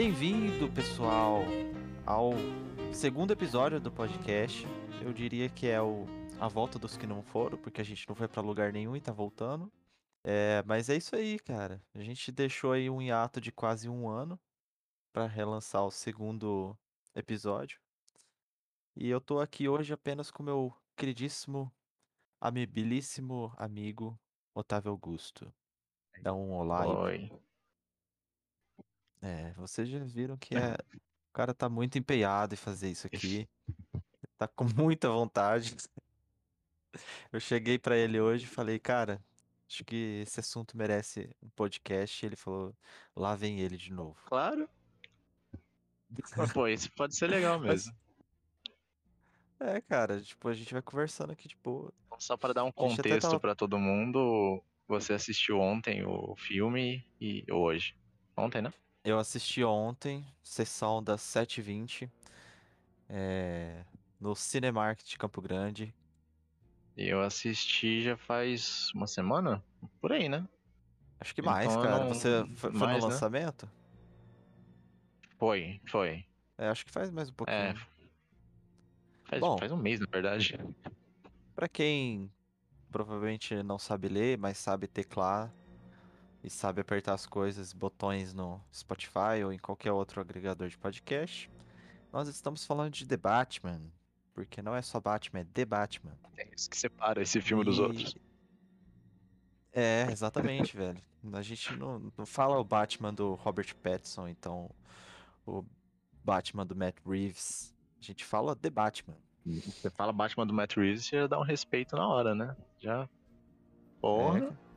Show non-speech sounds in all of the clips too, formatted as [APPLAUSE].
Bem-vindo, pessoal, ao segundo episódio do podcast. Eu diria que é o a volta dos que não foram, porque a gente não foi pra lugar nenhum e tá voltando. É, mas é isso aí, cara. A gente deixou aí um hiato de quase um ano pra relançar o segundo episódio. E eu tô aqui hoje apenas com meu queridíssimo, amabilíssimo amigo Otávio Augusto. Dá um olá. Oi. É, vocês já viram que é... o cara tá muito empenhado em fazer isso aqui. Tá com [LAUGHS] muita vontade. Eu cheguei pra ele hoje e falei, cara, acho que esse assunto merece um podcast. Ele falou, lá vem ele de novo. Claro. Mas, pô, isso pode ser legal [LAUGHS] Mas- mesmo. É, cara, tipo, a gente vai conversando aqui de boa. Só pra dar um contexto tava- pra todo mundo, você assistiu ontem o filme e hoje. Ontem, né? Eu assisti ontem, sessão das 7h20, é, no Cinemark de Campo Grande. Eu assisti já faz uma semana? Por aí, né? Acho que mais, Então, cara. não- Você foi, mais, no né? lançamento? Foi, foi. É, acho que faz mais um pouquinho. É. Faz, Bom. faz um mês, na verdade. Pra quem provavelmente não sabe ler, mas sabe teclar e sabe apertar as coisas, botões no Spotify ou em qualquer outro agregador de podcast, nós estamos falando de The Batman. Porque não é só Batman, é The Batman. É isso que separa esse filme dos E- outros. É, exatamente, [LAUGHS] velho. A gente não, não fala o Batman do Robert Pattinson, então o Batman do Matt Reeves. A gente fala The Batman. Você fala Batman do Matt Reeves, você já dá um respeito na hora, né? Já. Porra. É.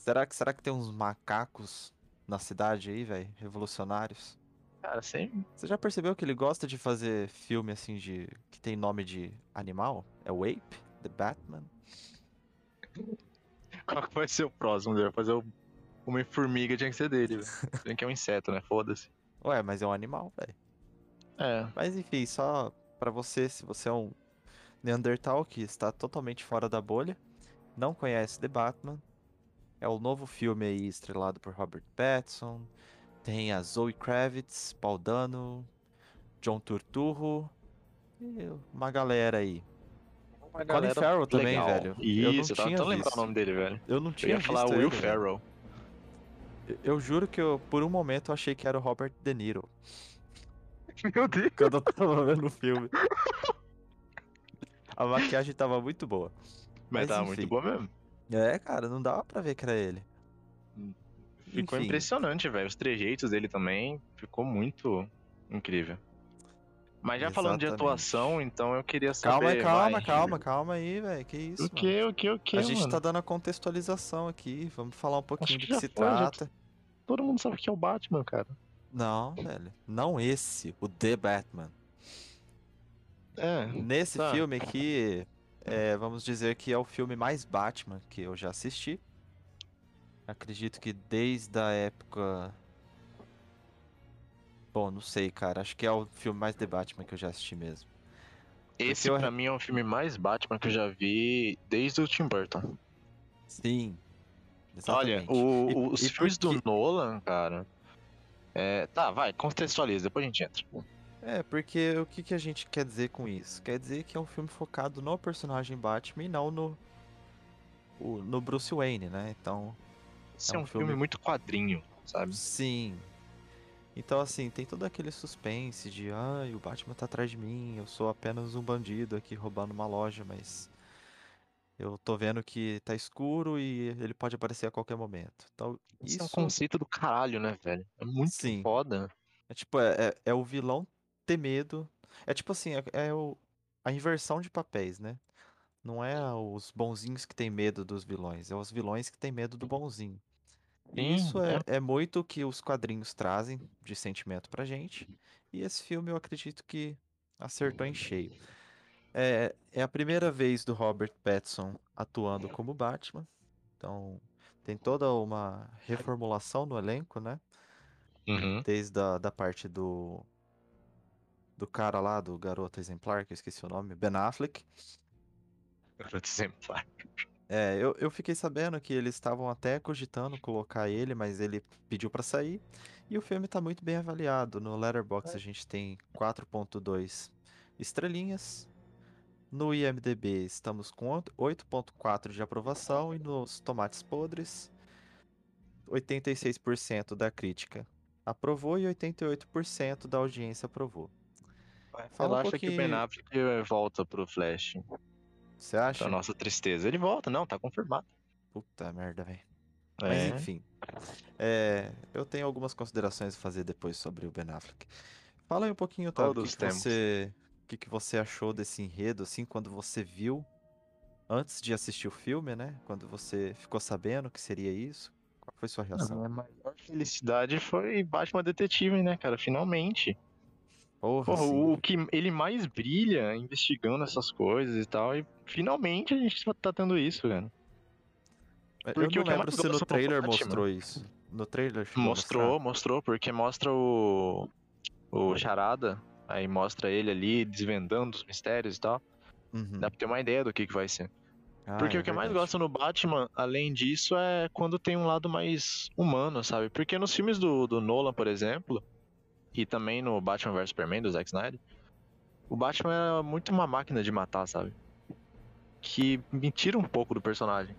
Será que, será que tem uns macacos na cidade aí, velho? Revolucionários? Cara, sem. Você já percebeu que ele gosta de fazer filme assim de. que tem nome de animal? É o Ape? The Batman? [LAUGHS] Qual que vai ser o próximo? Ele vai fazer o Homem-Formiga, tinha que ser dele, velho. Que é um inseto, né? Foda-se. Ué, mas é um animal, velho. É. Mas enfim, só pra você, se você é um Neandertal que está totalmente fora da bolha, não conhece The Batman, é o novo filme aí estrelado por Robert Pattinson, tem a Zoe Kravitz, Paul Dano, John Turturro e uma galera aí. Uma Colin Farrell também, legal. velho. Eu não Isso, eu tava tinha lembrar visto. o nome dele, velho. Eu não Eu tinha ia falar Will ele. Ferrell. Eu- Eu juro que eu, por um momento eu achei que era o Robert De Niro Meu Deus. quando eu tava vendo o filme. A maquiagem tava muito boa. Mas Mas tava enfim. muito boa mesmo. É, cara, não dava pra ver que era ele. Ficou Enfim. impressionante, velho. Os trejeitos dele também ficou muito incrível. Mas já falando de Exatamente. atuação, então eu queria saber. Calma aí, calma, vai, calma, calma aí, velho. Que isso, O que, o que, o que, mano? A gente mano? tá dando a contextualização aqui. Vamos falar um pouquinho do que que já se foi, já trata. Todo mundo sabe que é o Batman, cara. Não, velho. Não esse, o The Batman. É. Nesse Tá. filme aqui, é, vamos dizer que é o filme mais Batman que eu já assisti. Acredito que desde a época. Bom, não sei, cara. Acho que é o filme mais The Batman que eu já assisti mesmo. Esse eu- pra mim é o filme mais Batman que eu já vi desde o Tim Burton. Sim. Olha, Exatamente. o- E- os e filmes por do Nolan, cara. É, tá, vai, contextualiza, depois a gente entra. É, porque o que, que a gente quer dizer com isso? Quer dizer que é um filme focado no personagem Batman e não no, o- no Bruce Wayne, né? Então, Esse É é, um um filme, filme- muito quadrinho, sabe? sim. Então, assim, tem todo aquele suspense de, ai, o Batman tá atrás de mim, eu sou apenas um bandido aqui roubando uma loja, mas eu tô vendo que tá escuro e ele pode aparecer a qualquer momento. Então, Isso é um conceito do caralho, né, velho? É muito Sim. foda. É tipo, é, é, é o vilão ter medo. É tipo assim, é, é o, a inversão de papéis, né? Não é os bonzinhos que têm medo dos vilões, é os vilões que têm medo do bonzinho. Sim, isso é, é muito o que os quadrinhos trazem de sentimento pra gente. E esse filme eu acredito que acertou em cheio. É, é a primeira vez do Robert Pattinson atuando como Batman. Então, tem toda uma reformulação no elenco, né? Uhum. Desde a da parte do. Do cara lá, do garoto exemplar, que eu esqueci o nome, Ben Affleck. Garoto exemplar. É, eu, eu fiquei sabendo que eles estavam até cogitando colocar ele, mas ele pediu pra sair. E o filme tá muito bem avaliado. No Letterboxd a gente tem 4.2 estrelinhas. No IMDb estamos com 8.4 de aprovação e nos tomates podres 86% da crítica aprovou e 88% da audiência aprovou. Fala um acha que o Ben Affleck volta pro Flash. Você acha? Pra nossa tristeza. Ele volta, não, tá confirmado. Puta merda, velho. É. Mas enfim. É, eu tenho algumas considerações a fazer depois sobre o Ben Affleck. Fala aí um pouquinho, Otávio, o que, que você, o que, que você achou desse enredo, assim, quando você viu, antes de assistir o filme, né? Quando você ficou sabendo que seria isso. Qual foi sua reação? A minha maior felicidade foi Batman Detetive, né, cara? Finalmente. Porra, Porra o que ele mais brilha investigando essas coisas e tal, e finalmente a gente tá tendo isso, cara. Porque eu não lembro se no trailer mostrou isso. No trailer Mostrou, mostrou, porque mostra o. O Charada, aí mostra ele ali desvendando os mistérios e tal. Uhum. Dá pra ter uma ideia do que, que vai ser. Ah, porque é o que eu mais gosto no Batman, além disso, é quando tem um lado mais humano, sabe? Porque nos filmes do, do Nolan, por exemplo, e também no Batman vs Superman do Zack Snyder, o Batman é muito uma máquina de matar, sabe? Que me tira um pouco do personagem.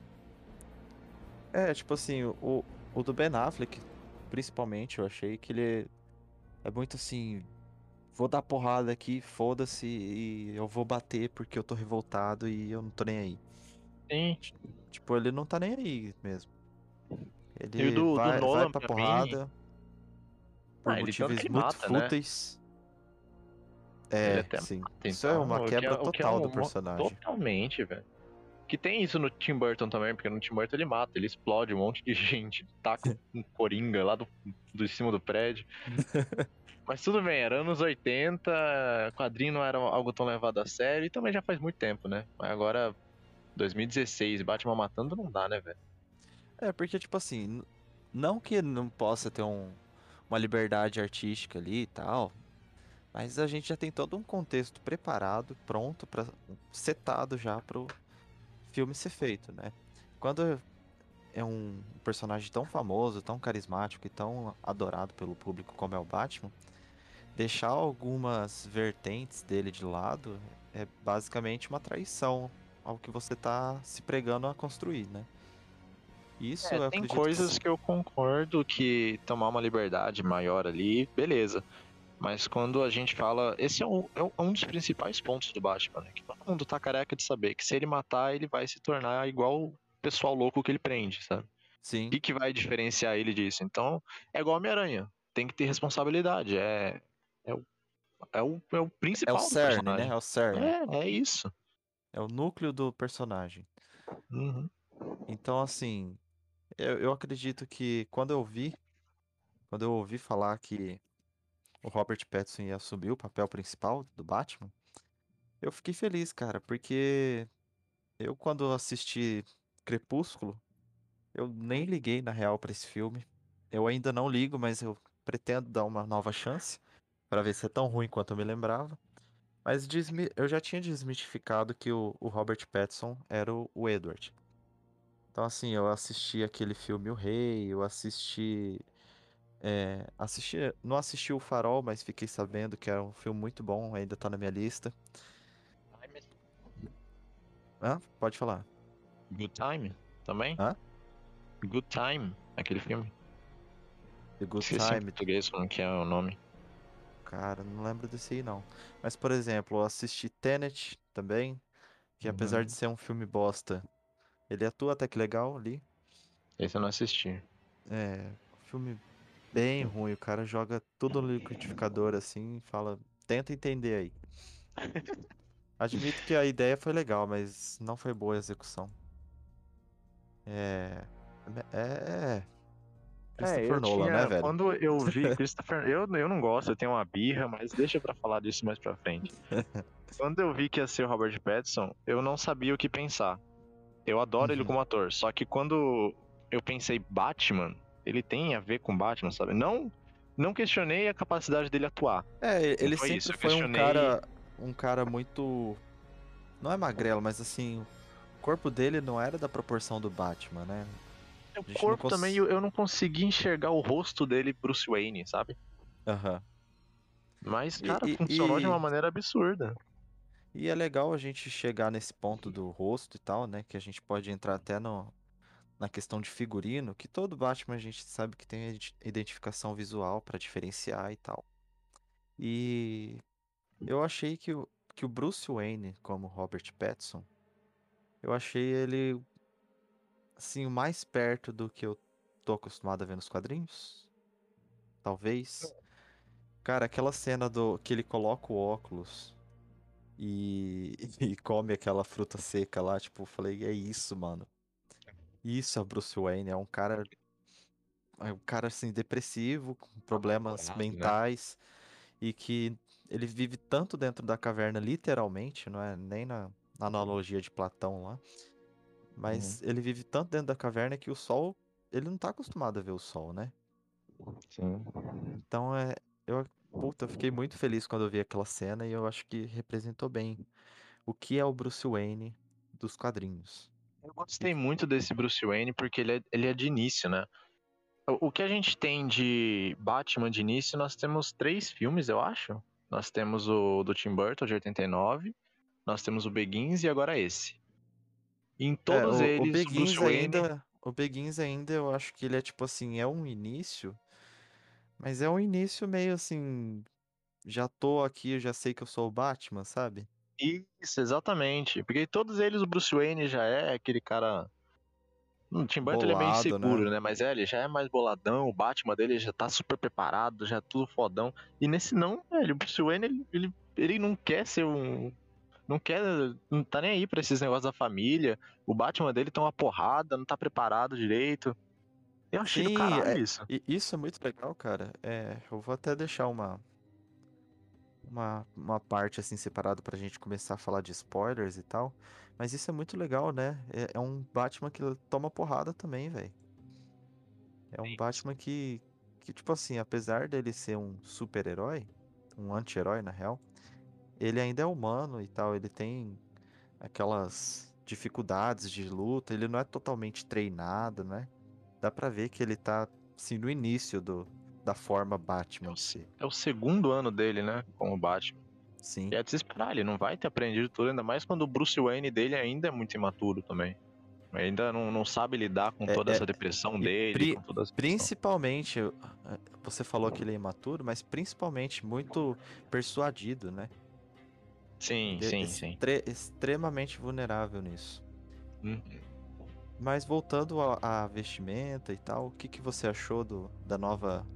É, tipo assim, o, o do Ben Affleck, principalmente, eu achei que ele é muito assim. Vou dar porrada aqui, foda-se, e eu vou bater porque eu tô revoltado e eu não tô nem aí. Sim. Tipo, ele não tá nem aí mesmo. Ele e do, vai, do Nolan, vai pra, porrada. Mim... Por ah, motivos muito mata, né? fúteis. Né? É, sim. Mata, Isso é uma quebra que é, total que é um, do personagem. Totalmente, velho. Que tem isso no Tim Burton também, porque no Tim Burton ele mata, ele explode um monte de [LAUGHS] gente, taca [LAUGHS] um coringa lá do, do cima do prédio. [LAUGHS] Mas tudo bem, era anos 80, quadrinho não era algo tão levado a sério e também já faz muito tempo, né? Mas agora, 2016, Batman matando não dá, né, velho? É, porque, tipo assim, não que não possa ter um, uma liberdade artística ali e tal, mas a gente já tem todo um contexto preparado, pronto, para setado já pro, filme ser feito, né? Quando é um personagem tão famoso, tão carismático e tão adorado pelo público como é o Batman, deixar algumas vertentes dele de lado é basicamente uma traição ao que você está se pregando a construir, né? Isso é, tem coisas que... que eu concordo que tomar uma liberdade maior ali, beleza. Mas quando a gente fala. Esse é um, é um dos principais pontos do Batman, né? Que todo mundo tá careca de saber que se ele matar, ele vai se tornar igual o pessoal louco que ele prende, sabe? Sim. O que, que vai diferenciar ele disso? Então, é igual Homem-Aranha. Tem que ter responsabilidade. É, é, o, é, o, é o principal. É o cerne, né? É o cerne. É, é isso. É o núcleo do personagem. Uhum. Então, assim, eu, eu acredito que quando eu vi, quando eu ouvi falar que o Robert Pattinson ia assumir o papel principal do Batman, eu fiquei feliz, cara, porque eu quando assisti Crepúsculo, eu nem liguei na real para esse filme. Eu ainda não ligo, mas eu pretendo dar uma nova chance para ver se é tão ruim quanto eu me lembrava. Mas eu já tinha desmitificado que o, Robert Pattinson era o Edward. Então, assim, eu assisti aquele filme O Rei, eu assisti é, assisti, não assisti o Farol, mas fiquei sabendo que é um filme muito bom, ainda tá na minha lista. Hã? Pode falar. Good Time também? Hã? Good Time, aquele filme. The Good Esqueci Time. Em português, como que é o nome? Cara, não lembro desse aí não. Mas, por exemplo, eu assisti Tenet também, que uhum. apesar de ser um filme bosta, ele atua até que legal ali. Esse eu não assisti. É, filme bem ruim. O cara joga tudo no liquidificador assim e fala, tenta entender aí. [LAUGHS] Admito que a ideia foi legal, mas não foi boa a execução. É. É. é Christopher é, Nolan, tinha, né, velho? Quando eu vi [LAUGHS] Christopher. eu, eu não gosto, eu tenho uma birra, mas deixa pra falar disso mais pra frente. [LAUGHS] quando eu vi que ia ser o Robert Pattinson, eu não sabia o que pensar. Eu adoro uhum. ele como ator, só que quando eu pensei Batman, ele tem a ver com Batman, sabe? Não, não questionei a capacidade dele atuar. É, ele foi sempre isso. foi questionei... um cara, um cara muito, não é magrelo, mas assim, corpo dele não era da proporção do Batman, né? O corpo cons... também, eu, eu, não consegui enxergar o rosto dele, Bruce Wayne, sabe? Aham. Uhum. Mas, cara, e, funcionou e... de uma maneira absurda. E é legal a gente chegar nesse ponto do rosto e tal, né? Que a gente pode entrar até no, na questão de figurino, que todo Batman a gente sabe que tem identificação visual para diferenciar e tal. E eu achei que o, que o Bruce Wayne, como Robert Pattinson, eu achei ele assim, mais perto do que eu tô acostumado a ver nos quadrinhos. Talvez. Cara, aquela cena do que ele coloca o óculos e, [LAUGHS] e come aquela fruta seca lá, tipo, eu falei, é isso, mano. Isso é Bruce Wayne, é um cara. É um cara assim, depressivo, com problemas né? mentais, né? e que ele vive tanto dentro da caverna, literalmente, não é nem na, na analogia de Platão lá. Mas uhum. ele vive tanto dentro da caverna que o sol. Ele não tá acostumado a ver o sol, né? Sim. Então é. Eu, puta, eu fiquei muito feliz quando eu vi aquela cena e eu acho que representou bem o que é o Bruce Wayne dos quadrinhos. Eu gostei muito desse Bruce Wayne porque ele é, ele é de início, né? O, que a gente tem de Batman de início, nós temos três filmes, eu acho. Nós temos o do Tim Burton, de 89, nós temos o Begins e agora esse. Em todos é, o, eles, o Begins Wayne... ainda, o Begins ainda eu acho que ele é tipo assim, é um início, mas é um início meio assim, já tô aqui, eu já sei que eu sou o Batman, sabe? Isso, exatamente. Porque todos eles, o Bruce Wayne já é aquele cara. O Tim Burton Bolado, ele é meio inseguro, né? né? Mas é, ele já é mais boladão, o Batman dele já tá super preparado, já é tudo fodão. E nesse não, velho, o Bruce Wayne, ele, ele, ele não quer ser um, não quer, não tá nem aí pra esses negócios da família. O Batman dele tá uma porrada, não tá preparado direito. Eu achei Sim, do caralho é, isso. Isso é muito legal, cara. É, eu vou até deixar uma, uma, uma parte assim separada pra gente começar a falar de spoilers e tal. Mas isso é muito legal, né? É, é um Batman que toma porrada também, velho. É um Batman que, que, tipo assim, apesar dele ser um super-herói, um anti-herói na real, ele ainda é humano e tal, ele tem aquelas dificuldades de luta, ele não é totalmente treinado, né? Dá pra ver que ele tá, assim, no início do, da forma Batman. É o, é o segundo ano dele, né? Como Batman. Sim. E é de se esperar, ele não vai ter aprendido tudo, ainda mais quando o Bruce Wayne dele ainda é muito imaturo também. Ainda não, não sabe lidar com é, toda é, essa depressão dele. Pri principalmente, eh, você falou que ele é imaturo, mas principalmente muito persuadido, né? Sim, Ele sim, sim. extremamente vulnerável nisso. Uhum. Mas voltando à vestimenta e tal, o que, que você achou do, da nova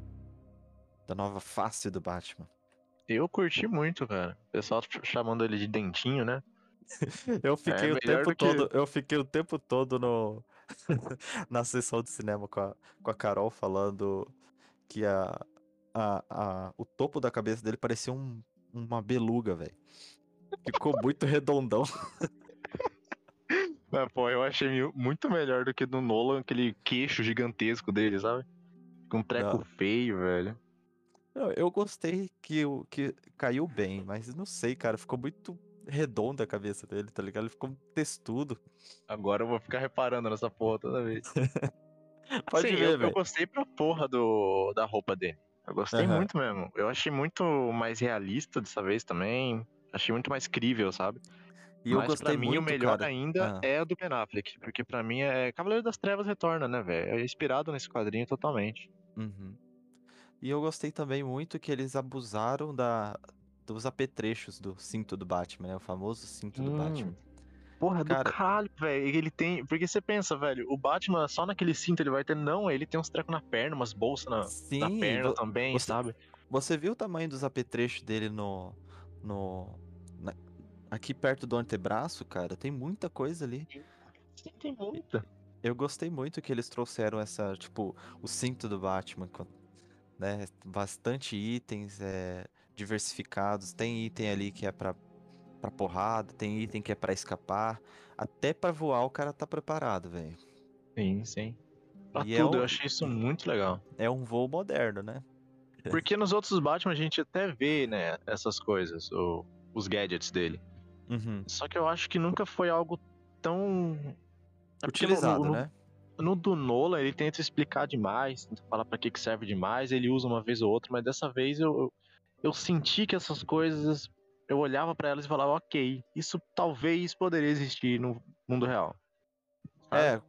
da nova face do Batman? Eu curti muito, cara. O pessoal chamando ele de dentinho, né? [LAUGHS] eu fiquei é, o tempo todo, eu fiquei o tempo todo no [LAUGHS] na sessão de cinema com a, com a Carol falando que a, a, a, o topo da cabeça dele parecia um, uma beluga, velho. Ficou muito redondão. [LAUGHS] Mas, pô, eu achei muito melhor do que do Nolan, aquele queixo gigantesco dele, sabe? Com um treco não. feio, velho. Não, eu gostei que, que caiu bem, mas não sei, cara, ficou muito redonda a cabeça dele, tá ligado? Ele ficou textudo. Agora eu vou ficar reparando nessa porra toda vez. [LAUGHS] Pode Sim, ver, eu, eu, gostei pra porra do, da roupa dele. Eu gostei uhum. muito mesmo. Eu achei muito mais realista dessa vez também. Achei muito mais crível, sabe? E eu Mas gostei pra mim muito, o melhor cara. ainda ah. é o do Ben Affleck, porque pra mim é Cavaleiro das Trevas retorna, né, velho? É inspirado nesse quadrinho totalmente. Uhum. E eu gostei também muito que eles abusaram da dos apetrechos do cinto do Batman, né? O famoso cinto hum. do Batman. Porra, Cara... do caralho, velho. Ele tem. Porque você pensa, velho, o Batman só naquele cinto ele vai ter. Não, ele tem uns trecos na perna, umas bolsas na, Sim, na perna também, você, sabe? Você viu o tamanho dos apetrechos dele no. no Aqui perto do antebraço, cara, tem muita coisa ali. Sim, tem muita. Eu gostei muito que eles trouxeram essa, tipo, o cinto do Batman, né? Bastante itens é, diversificados. Tem item ali que é pra, pra porrada, tem item que é pra escapar. Até pra voar o cara tá preparado, velho. Sim, sim. Pra e é tudo, é um... eu achei isso muito legal. É um voo moderno, né? Porque nos outros Batman a gente até vê, né, essas coisas, o, os gadgets dele. Uhum. Só que eu acho que nunca foi algo tão. É Utilizado, no, no, né? No do Nolan, ele tenta explicar demais, tenta falar para que, que serve demais, ele usa uma vez ou outra, mas dessa vez eu, eu senti que essas coisas. Eu olhava para elas e falava, ok, isso talvez poderia existir no mundo real. É,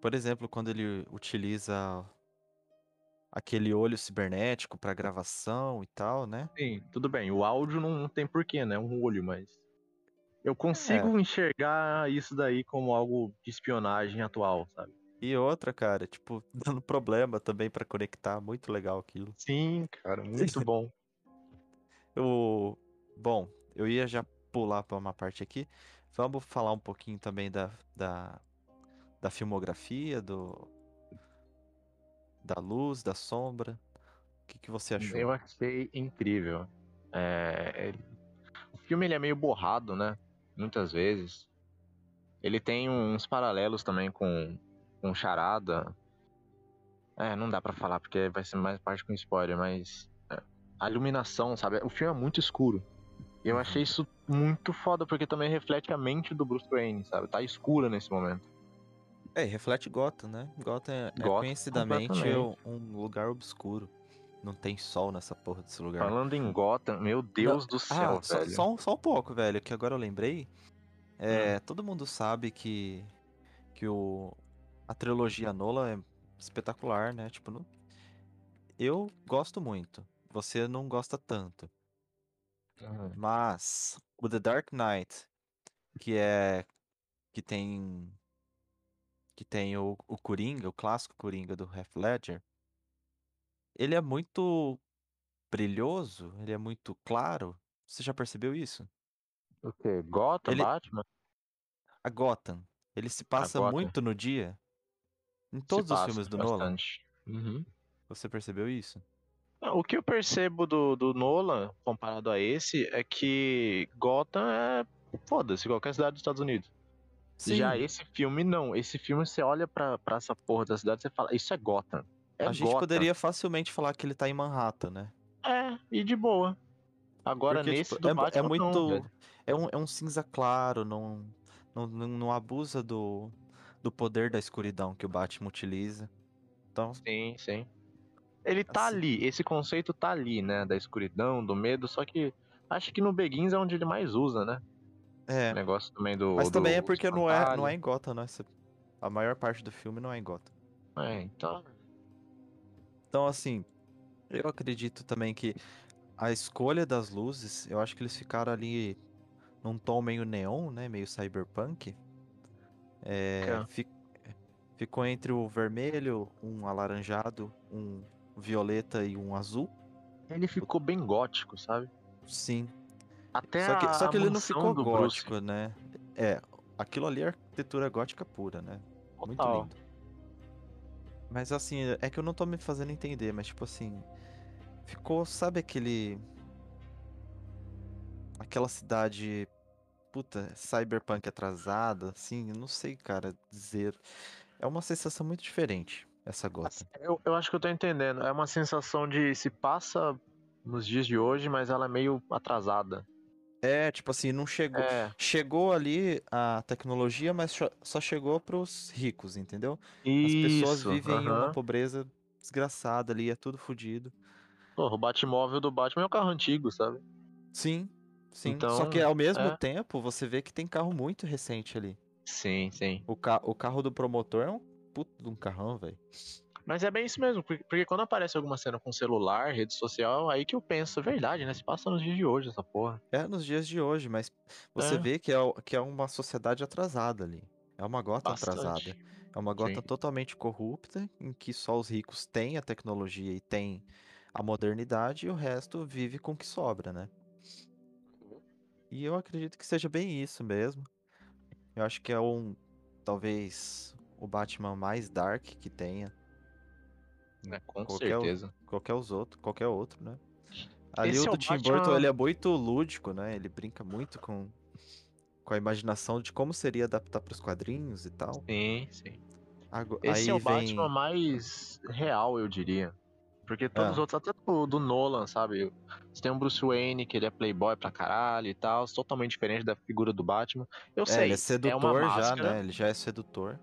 por exemplo, quando ele utiliza aquele olho cibernético para gravação e tal, né? Sim, tudo bem. O áudio não, não tem porquê, né? Um olho, mas. Eu consigo é. enxergar isso daí como algo de espionagem atual, sabe? E outra, cara, tipo, [LAUGHS] dando problema também para conectar, muito legal aquilo. Sim, cara, muito [LAUGHS] bom. o bom, eu ia já pular para uma parte aqui. Vamos falar um pouquinho também da, da, da filmografia, do, da luz, da sombra. O que, que você achou? Eu achei incrível. É... O filme ele é meio borrado, né? Muitas vezes. Ele tem uns paralelos também com, com Charada. É, não dá para falar porque vai ser mais parte com spoiler, mas é, a iluminação, sabe? O filme é muito escuro. E eu uhum. achei isso muito foda porque também reflete a mente do Bruce Wayne, sabe? Tá escura nesse momento. É, reflete Gotham, né? Gotham é, é Gotham, conhecidamente um lugar obscuro. Não tem sol nessa porra desse lugar. Falando em Gotham, meu Deus Não, do céu, ah, velho. Só, só, um pouco, velho, que agora eu lembrei. É, hum. Todo mundo sabe que, que o, a trilogia Nola é espetacular, né? Tipo, não, eu gosto muito. Você não gosta tanto. Uhum. Mas o The Dark Knight, que é que tem que tem o, o Coringa, o clássico Coringa do Heath Ledger, ele é muito brilhoso, ele é muito claro. Você já percebeu isso? O quê? Gotham, ele... Batman? A Gotham. Ele se passa muito no dia. Em todos os filmes do bastante. Nolan. Uhum. Você percebeu isso? O que eu percebo do, do Nolan, comparado a esse, é que Gotham é. Foda-se, qualquer cidade dos Estados Unidos. Sim. Já esse filme, não. Esse filme, você olha pra, pra essa porra da cidade e fala, isso é Gotham. É a gente Gotham. poderia facilmente falar que ele tá em Manhattan, né? É, e de boa. Agora Porque, nesse tipo, do é, Batman, é muito. Não, é, um, é um cinza claro, não, não, não, não abusa do, do poder da escuridão que o Batman utiliza. Então. Sim, sim. Ele tá assim. ali, esse conceito tá ali, né? Da escuridão, do medo, só que acho que no Begins é onde ele mais usa, né? É. negócio também do. Mas do também é porque não é, não é em Gotham, né? A maior parte do filme não é em Gotham. É, então. Então, assim, eu acredito também que a escolha das luzes, eu acho que eles ficaram ali num tom meio neon, né? Meio cyberpunk. É, fi, ficou entre o vermelho, um alaranjado, um violeta e um azul. Ele ficou bem gótico, sabe? Sim. Até só que, a, só que ele não ficou gótico, Bruce. né? É, aquilo ali é arquitetura gótica pura, né? Muito lindo. Mas assim, é que eu não tô me fazendo entender, mas tipo assim. Ficou, sabe aquele. Aquela cidade. Puta, cyberpunk atrasada, assim, não sei, cara, dizer. É uma sensação muito diferente, essa gota. Eu, eu acho que eu tô entendendo. É uma sensação de se passa nos dias de hoje, mas ela é meio atrasada. É, tipo assim, não chegou. É. Chegou ali a tecnologia, mas só chegou pros ricos, entendeu? Isso, As pessoas vivem em uma pobreza desgraçada ali, é tudo fodido. Porra, o Batmóvel do Batman é um carro antigo, sabe? Sim, sim. Então, Só que ao mesmo é. tempo, você vê que tem carro muito recente ali. Sim, sim. O, ca o carro do promotor é um puto de um carrão, velho. Mas é bem isso mesmo, porque quando aparece alguma cena com celular, rede social, aí que eu penso, é verdade, né? Se passa nos dias de hoje essa porra. É, nos dias de hoje, mas você é. vê que é, que é uma sociedade atrasada ali. É uma gota Bastante. atrasada. É uma gota Sim. totalmente corrupta, em que só os ricos têm a tecnologia e têm a modernidade e o resto vive com o que sobra, né? E eu acredito que seja bem isso mesmo. Eu acho que é um, talvez, o Batman mais dark que tenha. Né? Com qualquer, certeza. Qualquer os outro, qualquer outro, né? Ali Esse o do é o Tim Batman... Burton, ele é muito lúdico, né? Ele brinca muito com, com a imaginação de como seria adaptar para os quadrinhos e tal. Sim, sim. Esse Aí é o vem... Batman mais real, eu diria. Porque todos ah. os outros, até do, do, Nolan, sabe? Você tem um Bruce Wayne, que ele é playboy pra caralho e tal, totalmente diferente da figura do Batman. Eu é, sei, ele é sedutor é já, né? Ele já é sedutor.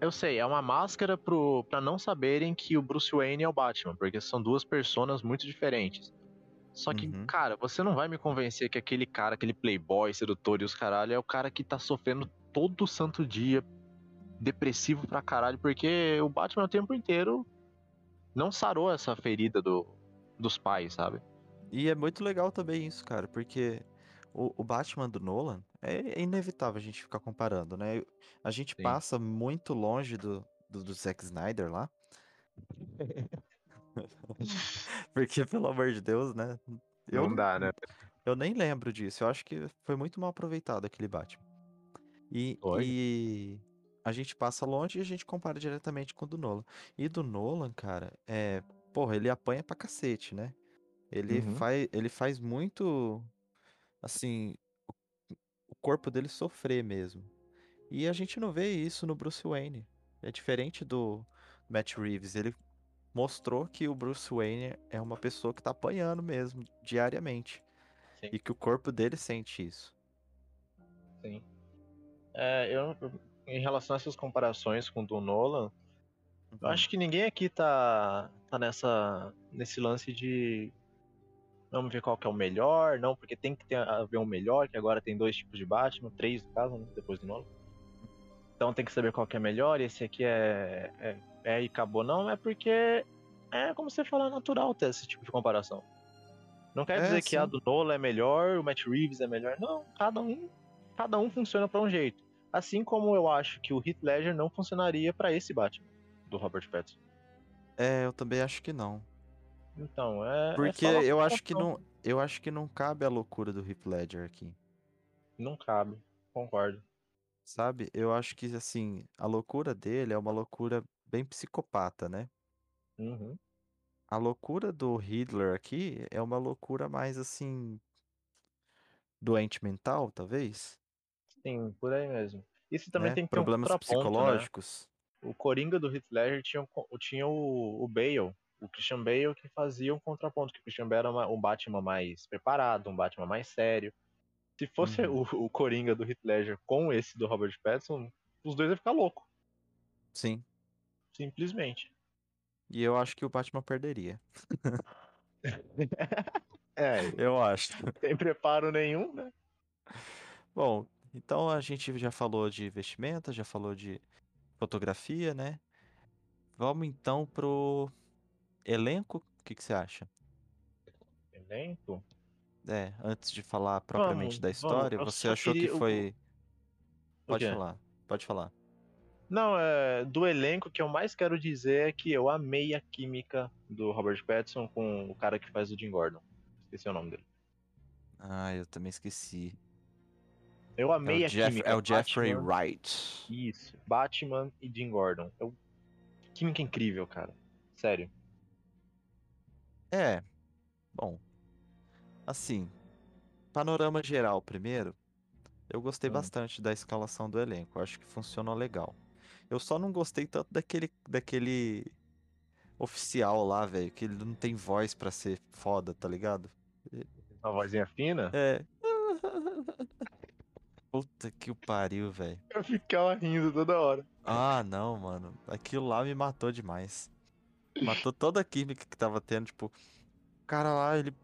Eu sei, é uma máscara pro, pra não saberem que o Bruce Wayne é o Batman, porque são duas personas muito diferentes. Só que, uhum. cara, você não vai me convencer que aquele cara, aquele playboy, sedutor e os caralho, é o cara que tá sofrendo todo santo dia, depressivo pra caralho, porque o Batman o tempo inteiro não sarou essa ferida do, dos pais, sabe? E é muito legal também isso, cara, porque o, o Batman do Nolan é, inevitável a gente ficar comparando, né? A gente Sim. passa muito longe do, do, do Zack Snyder lá. [LAUGHS] Porque, pelo amor de Deus, né? Eu, não dá, né? Eu nem lembro disso. Eu acho que foi muito mal aproveitado aquele Batman. E, e a gente passa longe e a gente compara diretamente com o do Nolan. E do Nolan, cara, é. Porra, ele apanha pra cacete, né? Ele, uhum. faz, ele faz muito. Assim. O corpo dele sofrer mesmo. E a gente não vê isso no Bruce Wayne. É diferente do Matt Reeves. Ele mostrou que o Bruce Wayne é uma pessoa que tá apanhando mesmo, diariamente. Sim. E que o corpo dele sente isso. Sim. É, eu, em relação a essas comparações com o do Nolan, uhum. eu acho que ninguém aqui tá, tá nessa, nesse lance de vamos ver qual que é o melhor, não, porque tem que ter, haver um melhor, que agora tem dois tipos de Batman, três no caso, né, depois do Nolan. Então tem que saber qual que é melhor, esse aqui é, é é e acabou. Não, é porque é como você fala, é natural ter esse tipo de comparação. Não quer é, dizer sim. que a do Nolan é melhor, o Matt Reeves é melhor. Não, cada um, cada um funciona para um jeito. Assim como eu acho que o Heath Ledger não funcionaria para esse Batman do Robert Pattinson. É, eu também acho que não. Então, é, é Porque é eu acho que não, eu acho que não cabe a loucura do Heath Ledger aqui. Não cabe, concordo. Sabe? Eu acho que assim, a loucura dele é uma loucura bem psicopata, né? Uhum. A loucura do Hitler aqui é uma loucura mais assim. doente mental, talvez? Sim, por aí mesmo. Isso também né? tem que Problemas ter um psicológicos. Né? O Coringa do Hitler tinha, tinha o, o Bale, o Christian Bale, que fazia um contraponto, que o Christian Bale era uma, um Batman mais preparado, um Batman mais sério. Se fosse uhum. o, o Coringa do Hitler com esse do Robert Pattinson, os dois iam ficar louco. Sim. Simplesmente. E eu acho que o Batman perderia. [LAUGHS] é, eu acho. Sem preparo nenhum, né? Bom, então a gente já falou de vestimenta, já falou de fotografia, né? Vamos então pro elenco. O que, que você acha? Elenco? É, antes de falar propriamente vamos, da história, vamos. você achou queria... que foi. Pode falar, pode falar. Não, é, do elenco que eu mais quero dizer é que eu amei a química do Robert Pattinson com o cara que faz o Jim Gordon. Esqueci o nome dele. Ah, eu também esqueci. Eu amei é a Jeff, química. É o Jeffrey Batman, Wright. Isso, Batman e Jim Gordon. Eu... Química incrível, cara. Sério. É. Bom. Assim, panorama geral primeiro. Eu gostei hum. bastante da escalação do elenco. Acho que funcionou legal. Eu só não gostei tanto daquele, daquele oficial lá, velho, que ele não tem voz para ser foda, tá ligado? Uma vozinha fina? É. [LAUGHS] Puta que o pariu, velho. Eu ficava rindo toda hora. Ah, não, mano. Aquilo lá me matou demais. Matou toda a química que tava tendo, tipo, o cara lá, ele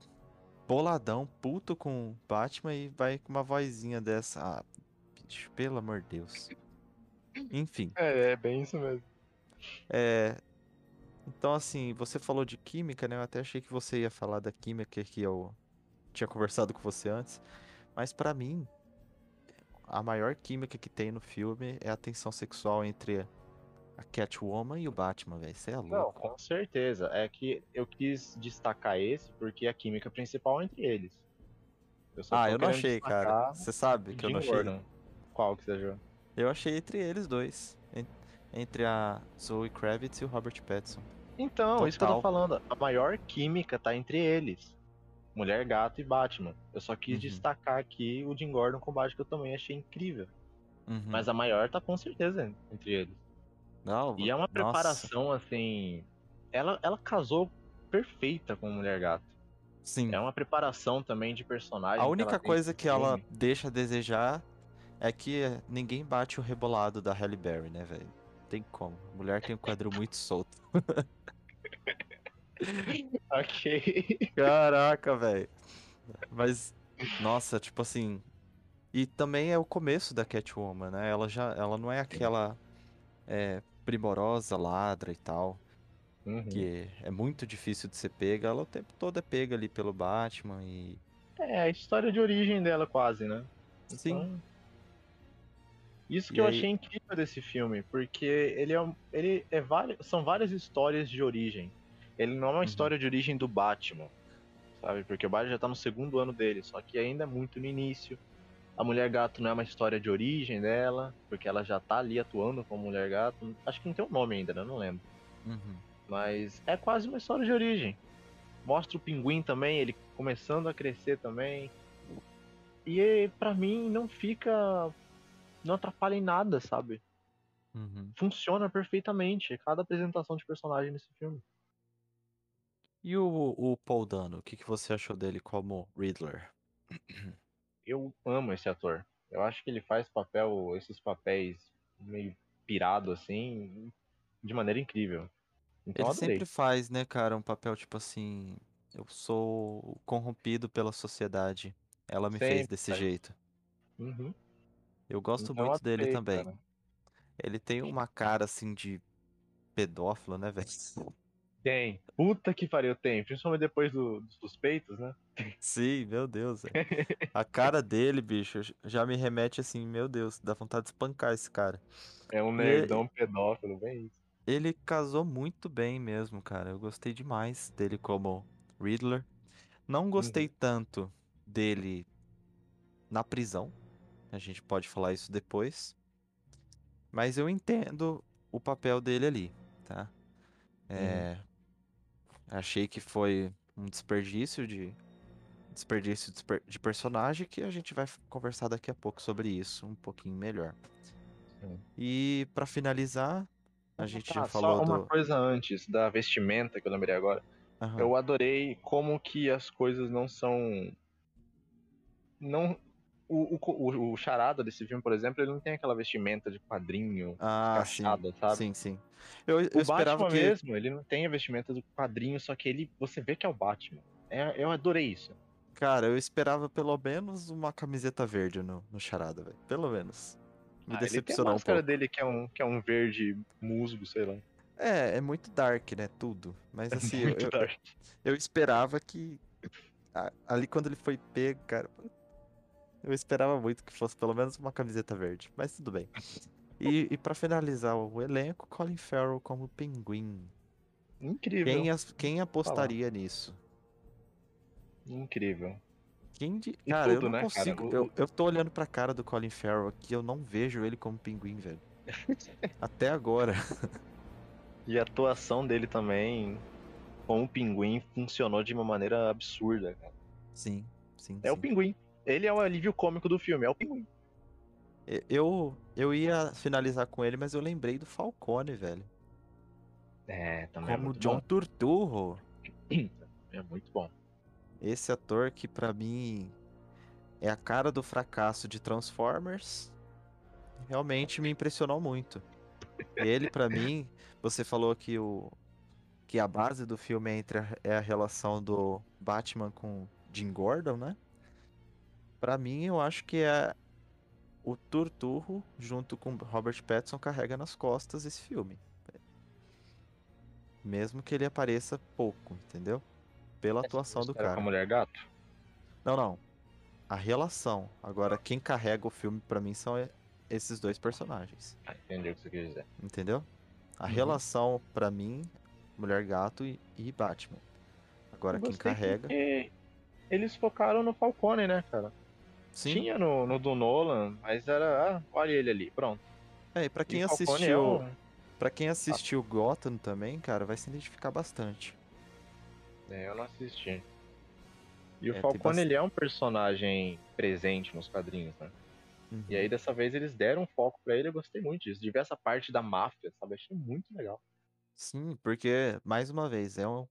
boladão, puto com Batman e vai com uma vozinha dessa. Ah, bicho, pelo amor de Deus. Enfim. É, é bem isso mesmo. É. Então, assim, você falou de química, né? Eu até achei que você ia falar da química que eu tinha conversado com você antes. Mas para mim, a maior química que tem no filme é a tensão sexual entre a Catwoman e o Batman, velho. Isso é louco. Não, com certeza. É que eu quis destacar esse porque é a química principal entre eles. Eu ah, eu não achei, cara. Você sabe que eu não achei. Gordon. Qual que você achou? Eu achei entre eles dois. Entre a Zoe Kravitz e o Robert Pattinson. Então, Total. isso que eu tô falando. A maior química tá entre eles. Mulher, Gato e Batman. Eu só quis uhum. destacar aqui o Jim Gordon com o Batman, que eu também achei incrível. Uhum. Mas a maior tá com certeza entre eles. Não, e é uma preparação, nossa. assim. Ela, ela casou perfeita como Mulher Gato. Sim. É uma preparação também de personagem. A única que coisa que ela deixa a desejar é que ninguém bate o rebolado da Halle Berry, né, velho? Tem como. A mulher tem um quadril [LAUGHS] muito solto. [LAUGHS] ok. Caraca, velho. Mas, nossa, tipo assim. E também é o começo da Catwoman, né? Ela já, ela não é aquela é, primorosa ladra e tal, uhum. que é muito difícil de ser pega. Ela o tempo todo é pega ali pelo Batman e. É a história de origem dela quase, né? Sim. Então, isso que e eu aí... achei incrível desse filme, porque ele é, ele é são várias histórias de origem. Ele não é uma uhum. história de origem do Batman, sabe? Porque o Batman já tá no segundo ano dele, só que ainda é muito no início. A Mulher Gato não é uma história de origem dela, porque ela já tá ali atuando como Mulher Gato. Acho que não tem um nome ainda, né? Não lembro. Uhum. Mas é quase uma história de origem. Mostra o pinguim também, ele começando a crescer também. E para mim não fica. Não atrapalha em nada, sabe? Uhum. Funciona perfeitamente cada apresentação de personagem nesse filme. E o, o Paul Dano, o que, que você achou dele como Riddler? [CLEARS THROAT] Eu amo esse ator. Eu acho que ele faz papel, esses papéis meio pirado assim, de maneira incrível. Então, ele sempre faz, né, cara, um papel tipo assim, eu sou corrompido pela sociedade. Ela me sempre fez desse jeito. Uhum. Eu gosto então, muito dele também. Cara. Ele tem uma cara assim de pedófilo, né, velho? Tem. Puta que pariu, tem. Principalmente depois do, dos suspeitos, né? Sim, meu Deus. [LAUGHS] A cara dele, bicho, já me remete assim, meu Deus, dá vontade de espancar esse cara. É um nerdão ele, pedófilo, bem isso. Ele casou muito bem mesmo, cara. Eu gostei demais dele como Riddler. Não gostei uhum. tanto dele na prisão. A gente pode falar isso depois. Mas eu entendo o papel dele ali, tá? É, uhum. Achei que foi um desperdício de desperdício de personagem que a gente vai conversar daqui a pouco sobre isso um pouquinho melhor. Sim. E para finalizar, a gente tá, falou só uma do... coisa antes da vestimenta que eu lembrei agora. Uhum. Eu adorei como que as coisas não são não o, o, o, charada desse filme, por exemplo, ele não tem aquela vestimenta de quadrinho, ah, sim. sabe? Sim, sim. Eu, eu o esperava Batman que... mesmo, ele não tem a vestimenta do quadrinho, só que ele, você vê que é o Batman. É, eu adorei isso. Cara, eu esperava pelo menos uma camiseta verde no, no charada, velho. Pelo menos. Me ah, decepcionou ele tem a um pouco. dele que é um, que é um verde musgo, sei lá. É, é muito dark, né? Tudo. Mas é assim, eu, eu, eu, esperava que. Ali quando ele foi pego, cara, eu esperava muito que fosse pelo menos uma camiseta verde, mas tudo bem. E, e para finalizar o elenco, Colin Farrell como pinguim. Incrível. Quem, as, quem apostaria nisso? Incrível. Quem de... Cara, tudo, eu não né, consigo. Cara? Eu, eu tô olhando pra cara do Colin Farrell aqui, eu não vejo ele como pinguim, velho. [LAUGHS] Até agora. E a atuação dele também, como pinguim, funcionou de uma maneira absurda, cara. Sim, sim. É sim. o pinguim. Ele é o alívio cômico do filme, é o pinguim. Eu, eu ia finalizar com ele, mas eu lembrei do Falcone, velho. É, também é Como é John bom. Turturro. É muito bom. Esse ator que para mim é a cara do fracasso de Transformers, realmente me impressionou muito. Ele para mim, você falou que o que a base do filme é, entre a, é a relação do Batman com Jim Gordon, né? Para mim, eu acho que é o Turturro, junto com Robert Pattinson, carrega nas costas esse filme. Mesmo que ele apareça pouco, entendeu? Pela é, atuação do cara. Com a mulher gato? Não, não. A relação. Agora, quem carrega o filme para mim são esses dois personagens. Ah, entendi o que você quer dizer. Entendeu? A uhum. relação, para mim, Mulher Gato e, e Batman. Agora, quem carrega. Que eles focaram no Falcone, né, cara? Sim. Tinha no, no do Nolan, mas era. Ah, olha ele ali, pronto. É, e pra quem e assistiu. É. Pra quem assistiu ah. Gotham também, cara, vai se identificar bastante. É, eu não assisti. E o é, Falcone, bastante... ele é um personagem presente nos quadrinhos, né? Uhum. E aí, dessa vez, eles deram um foco para ele, eu gostei muito disso. De ver essa parte da máfia, sabe? Achei muito legal. Sim, porque, mais uma vez, é um,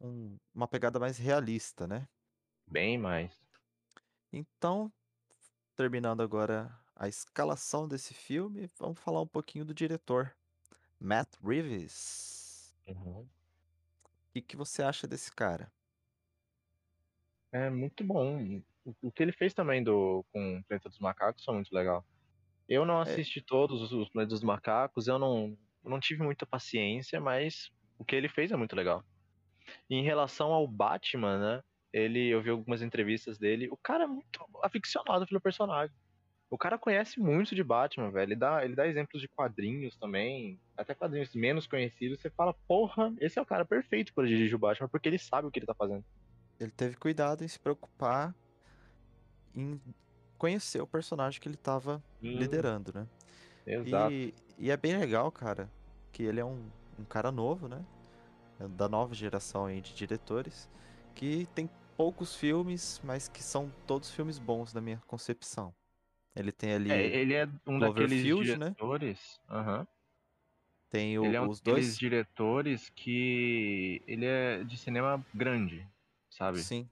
um, uma pegada mais realista, né? Bem mais. Então, terminando agora a escalação desse filme, vamos falar um pouquinho do diretor, Matt Reeves. Uhum. O que, que você acha desse cara? É muito bom. O que ele fez também do, com o Planeta dos Macacos foi muito legal. Eu não é. assisti é. todos os Planetas dos Macacos, eu não, não tive muita paciência, mas o que ele fez é muito legal. E em relação ao Batman, né? Ele, eu vi algumas entrevistas dele, o cara é muito aficionado pelo personagem. O cara conhece muito de Batman, velho. Ele dá, ele dá exemplos de quadrinhos também, até quadrinhos menos conhecidos. Você fala, porra, esse é o cara perfeito para dirigir o Batman, porque ele sabe o que ele tá fazendo. Ele teve cuidado em se preocupar em conhecer o personagem que ele tava hum. liderando, né? Exato. E, e, é bem legal, cara, que ele é um, um cara novo, né? Da nova geração aí de diretores, que tem poucos filmes, mas que são todos filmes bons na minha concepção. Ele tem ali. É, ele é um daqueles né? diretores. Né? Uhum. Tem o, ele é um os dois diretores que ele é de cinema grande, sabe? Sim.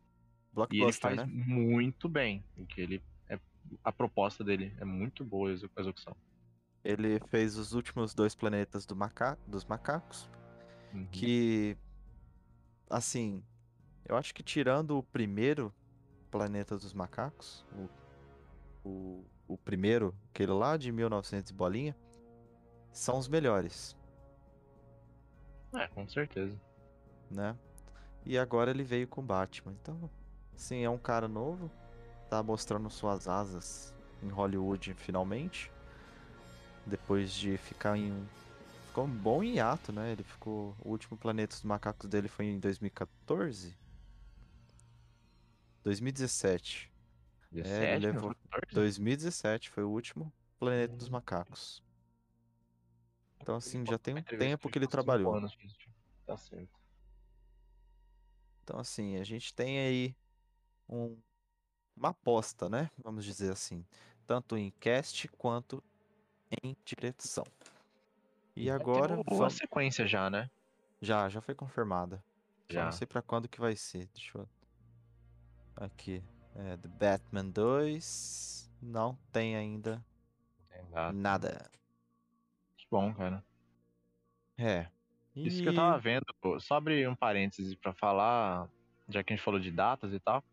Blockbuster, e ele faz né? muito bem. Que ele é, a proposta dele é muito boa a execução. Ele fez os últimos dois planetas do maca dos macacos, uhum. que assim, eu acho que tirando o primeiro planeta dos macacos, o, o, o primeiro, aquele lá de 1900 bolinha, são os melhores. É, com certeza. Né? E agora ele veio com Batman. Então, sim, é um cara novo, tá mostrando suas asas em Hollywood finalmente. Depois de ficar em um. Ficou um bom hiato, né? Ele ficou. O último Planeta dos Macacos dele foi em 2014. 2017. 17, é, ele levou... 2017 foi o último Planeta dos Macacos. Então, assim, já tem um tempo que ele trabalhou. Tá certo. Então, assim, a gente tem aí um, uma aposta, né? Vamos dizer assim. Tanto em cast quanto em direção. E vai agora. Boa vamos... sequência já, né? Já, já foi confirmada. Já. Só não sei pra quando que vai ser. Deixa eu. Aqui. É, The Batman 2. Não tem ainda. Tem nada. nada. Que bom, cara. É. E... Isso que eu tava vendo, pô, só abrir um parêntese para falar, já que a gente falou de datas e tal,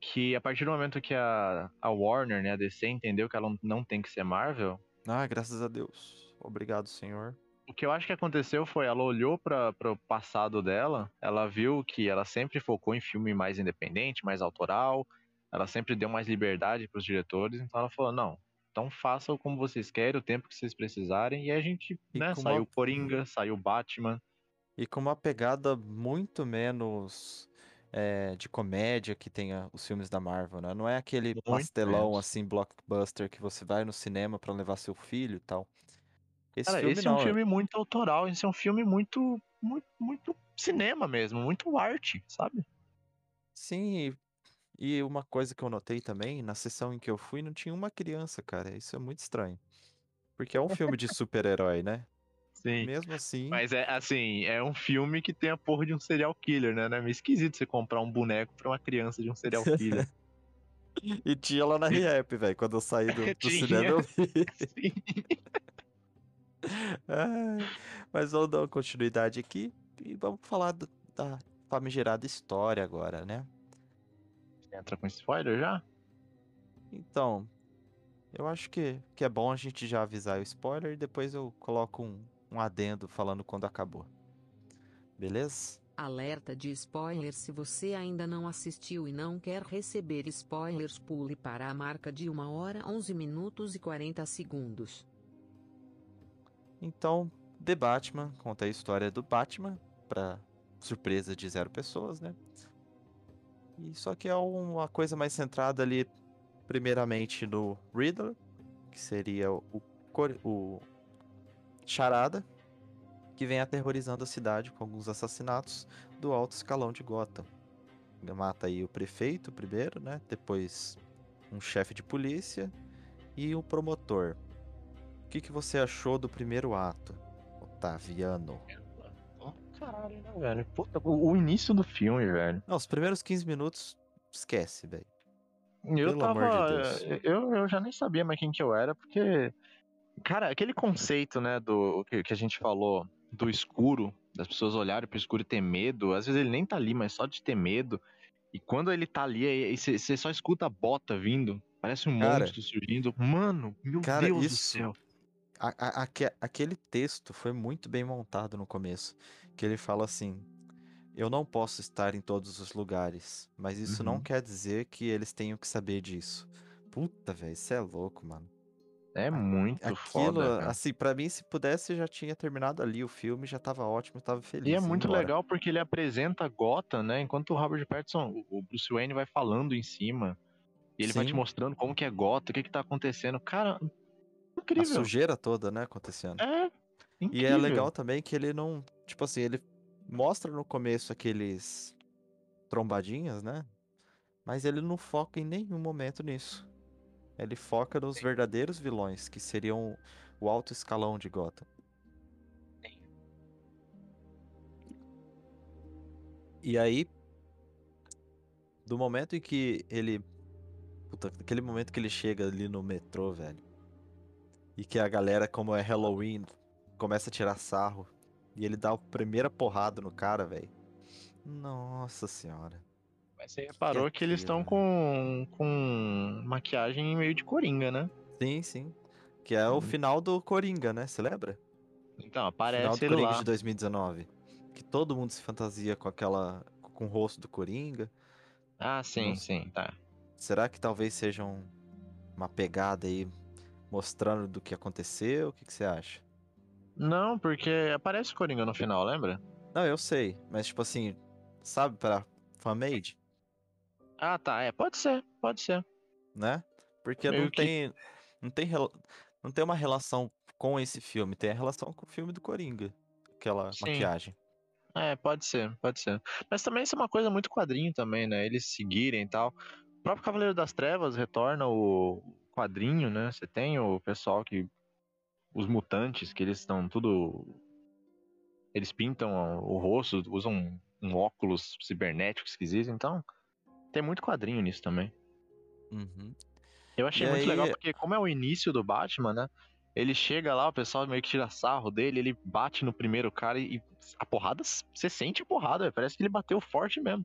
que a partir do momento que a, a Warner, né, a DC, entendeu que ela não tem que ser Marvel. Ah, graças a Deus. Obrigado, senhor. O que eu acho que aconteceu foi, ela olhou para o passado dela, ela viu que ela sempre focou em filme mais independente, mais autoral, ela sempre deu mais liberdade para os diretores, então ela falou, não, então façam como vocês querem, o tempo que vocês precisarem. E a gente, e né, saiu uma... Coringa, saiu Batman. E com uma pegada muito menos é, de comédia que tem os filmes da Marvel, né? Não é aquele muito pastelão menos. assim, blockbuster que você vai no cinema para levar seu filho e tal. Esse, Cara, filme, esse é um filme muito autoral, esse é um filme muito, muito, muito cinema mesmo, muito arte, sabe? Sim, e uma coisa que eu notei também, na sessão em que eu fui, não tinha uma criança, cara. Isso é muito estranho. Porque é um filme de [LAUGHS] super-herói, né? Sim. Mesmo assim. Mas é assim, é um filme que tem a porra de um serial killer, né? Não é meio esquisito você comprar um boneco pra uma criança de um serial killer. [LAUGHS] e tinha lá na Rap, velho. Quando eu saí do, [LAUGHS] do cinema, eu vi. Sim. Mas vamos dar uma continuidade aqui e vamos falar do, da famigerada história agora, né? entra com spoiler já? Então, eu acho que, que é bom a gente já avisar o spoiler e depois eu coloco um, um adendo falando quando acabou. Beleza? Alerta de spoiler se você ainda não assistiu e não quer receber spoilers pule para a marca de 1 hora 11 minutos e 40 segundos. Então, The Batman conta a história do Batman, para surpresa de zero pessoas, né? E só que é uma coisa mais centrada ali, primeiramente no Riddler, que seria o, o Charada, que vem aterrorizando a cidade com alguns assassinatos do alto escalão de Gotham. Ele mata aí o prefeito primeiro, né? Depois um chefe de polícia e o promotor. O que, que você achou do primeiro ato, Otaviano? caralho, né, velho? Puta, o, o início do filme, velho. Não, os primeiros 15 minutos, esquece, velho. Eu Pelo tava. De eu, eu já nem sabia mais quem que eu era, porque. Cara, aquele conceito, né, do que, que a gente falou do escuro, das pessoas olharem pro escuro e ter medo, às vezes ele nem tá ali, mas só de ter medo. E quando ele tá ali, você só escuta a bota vindo. Parece um cara, monstro surgindo. Mano, meu cara, Deus isso, do céu. A, a, aquele texto foi muito bem montado no começo. Que ele fala assim: Eu não posso estar em todos os lugares, mas isso uhum. não quer dizer que eles tenham que saber disso. Puta, velho, isso é louco, mano. É muito Aquilo, foda. Cara. Assim, para mim, se pudesse, já tinha terminado ali o filme, já tava ótimo, tava feliz. E é muito embora. legal porque ele apresenta Gotham, né? Enquanto o Robert Pattinson, o Bruce Wayne vai falando em cima. E ele Sim. vai te mostrando como que é Gotham, o que que tá acontecendo. Cara, incrível. A sujeira toda, né, acontecendo. É, incrível. E é legal também que ele não, tipo assim, ele mostra no começo aqueles trombadinhas, né? Mas ele não foca em nenhum momento nisso. Ele foca nos verdadeiros vilões, que seriam o alto escalão de Gotham. E aí, do momento em que ele. Puta, aquele momento que ele chega ali no metrô, velho. E que a galera, como é Halloween, começa a tirar sarro. E ele dá a primeira porrada no cara, velho. Nossa senhora. Mas você reparou que, que eles estão com, com maquiagem meio de coringa, né? Sim, sim. Que é o final do Coringa, né? Você lembra? Então, aparece final do ele Coringa lá. de 2019. Que todo mundo se fantasia com aquela. com o rosto do Coringa. Ah, sim, Nossa. sim, tá. Será que talvez seja um, uma pegada aí mostrando do que aconteceu? O que, que você acha? Não, porque aparece o Coringa no final, lembra? Não, eu sei, mas tipo assim, sabe pra fanmade? Ah, tá. É, pode ser, pode ser. Né? Porque Meio não que... tem. Não tem, não tem uma relação com esse filme, tem a relação com o filme do Coringa. Aquela Sim. maquiagem. É, pode ser, pode ser. Mas também isso é uma coisa muito quadrinho também, né? Eles seguirem e tal. O próprio Cavaleiro das Trevas retorna o quadrinho, né? Você tem o pessoal que. Os mutantes, que eles estão tudo. Eles pintam o rosto, usam um, óculos cibernético esquisito, então. Tem muito quadrinho nisso também. Uhum. Eu achei e muito aí... legal porque, como é o início do Batman, né? Ele chega lá, o pessoal meio que tira sarro dele, ele bate no primeiro cara e a porrada, você sente a porrada, parece que ele bateu forte mesmo.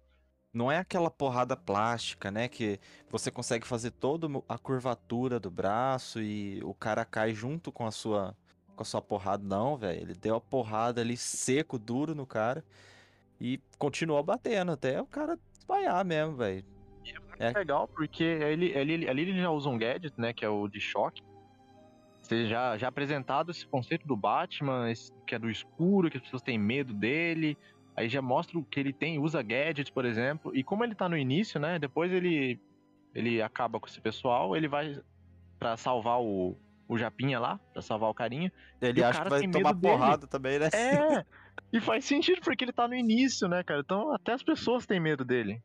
Não é aquela porrada plástica, né? Que você consegue fazer toda a curvatura do braço e o cara cai junto com a sua com a sua porrada, não, velho. Ele deu a porrada ali seco, duro no cara e continuou batendo até o cara espalhar mesmo, velho. É muito é. legal, porque ele, ele, ali ele já usa um gadget, né, que é o de choque. Você já, já apresentado esse conceito do Batman, esse, que é do escuro, que as pessoas têm medo dele. Aí já mostra o que ele tem, usa gadgets, por exemplo. E como ele tá no início, né, depois ele, ele acaba com esse pessoal, ele vai para salvar o, o Japinha lá, pra salvar o carinha. Ele acha que vai tomar porrada também, né? É, e faz sentido porque ele tá no início, né, cara? Então até as pessoas têm medo dele.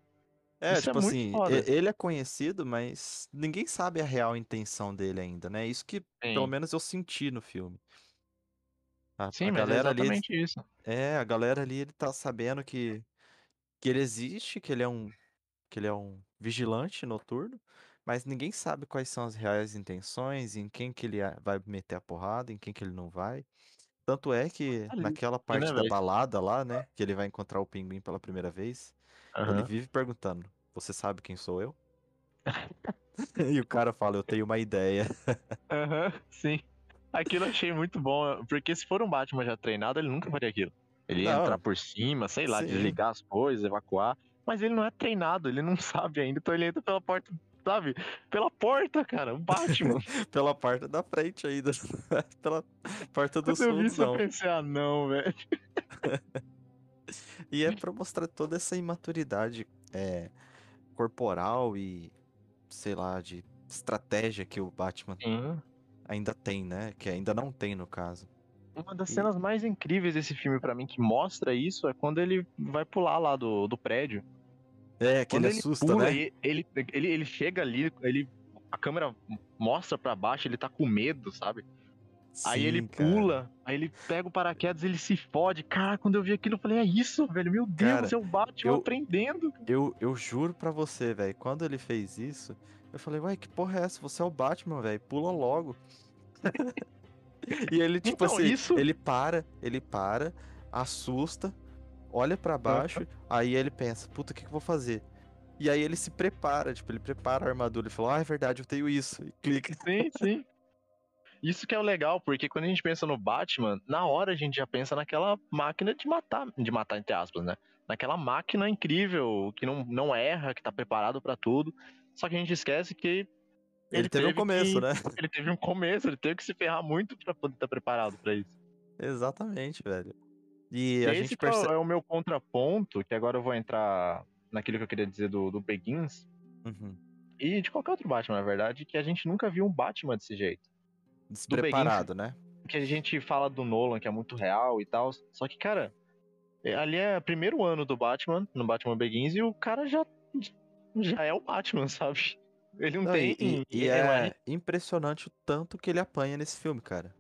É, Isso é tipo é assim, foda. ele é conhecido, mas ninguém sabe a real intenção dele ainda, né? Isso que, Sim. pelo menos, eu senti no filme. A, Sim, a mas galera é exatamente ali, isso. É, a galera ali, ele tá sabendo que, que ele existe, que ele é um que ele é um vigilante noturno, mas ninguém sabe quais são as reais intenções, em quem que ele vai meter a porrada, em quem que ele não vai. Tanto é que Ali, naquela parte da balada lá, né, que ele vai encontrar o pinguim pela primeira vez, ele vive perguntando: Você sabe quem sou eu? [LAUGHS] [LAUGHS] e o cara fala: Eu tenho uma ideia. Aham, sim. Aquilo eu achei muito bom, porque se for um Batman já treinado, ele nunca faria aquilo. Ele ia Não. entrar por cima, sei lá, Sim. desligar as coisas, evacuar. Mas ele não é treinado, ele não [LAUGHS] sabe ainda, então ele entra pela porta sabe? Pela porta, cara, o Batman. [LAUGHS] Pela porta da frente ainda. [LAUGHS] Pela porta do sul, não. Eu pensei, ah, não, velho. e é pra mostrar toda essa imaturidade é, corporal e, sei lá, de estratégia que o Batman Sim. Ainda tem, né? Que ainda não tem no caso. Uma das e... cenas mais incríveis desse filme para mim que mostra isso é quando ele vai pular lá do, do prédio. É, que ele assusta, pula, né? Ele, ele, ele chega ali, ele, a câmera mostra para baixo, ele tá com medo, sabe? Sim, aí ele cara. pula, aí ele pega o paraquedas, ele se fode. Cara, quando eu vi aquilo, eu falei, é isso, velho. Meu Deus, cara, é o Batman eu, aprendendo. Eu, eu juro pra você, velho, quando ele fez isso, eu falei, uai, que porra é essa? Você é o Batman, velho. Pula logo. [LAUGHS] e ele, tipo então, assim, isso... ele para, ele para, assusta, olha para baixo, uhum. aí ele pensa, puta, o que, que eu vou fazer? E aí ele se prepara, tipo, ele prepara a armadura e fala, ah, é verdade, eu tenho isso. E clica. Sim, [LAUGHS] sim. Isso que é o legal, porque quando a gente pensa no Batman, na hora a gente já pensa naquela máquina de matar, de matar entre aspas, né? Naquela máquina incrível, que não, não erra, que tá preparado para tudo. Só que a gente esquece que ele, ele teve, teve, um começo, que, né? [LAUGHS] Ele teve um começo, ele teve que se ferrar muito para poder estar preparado para isso. Exatamente, velho. E, e a gente percebe... é o meu contraponto, que agora eu vou entrar naquilo que eu queria dizer do, do Begins. Uhum. E de qualquer outro Batman, na verdade, que a gente nunca viu um Batman desse jeito. Despreparado, né? Que a gente fala do Nolan, que é muito real e tal. Só que, cara, é, ali é o primeiro ano do Batman, no Batman Begins, e o cara já, já é o Batman, sabe? Ele não, não tem. E, e é, é impressionante o tanto que ele apanha nesse filme, cara.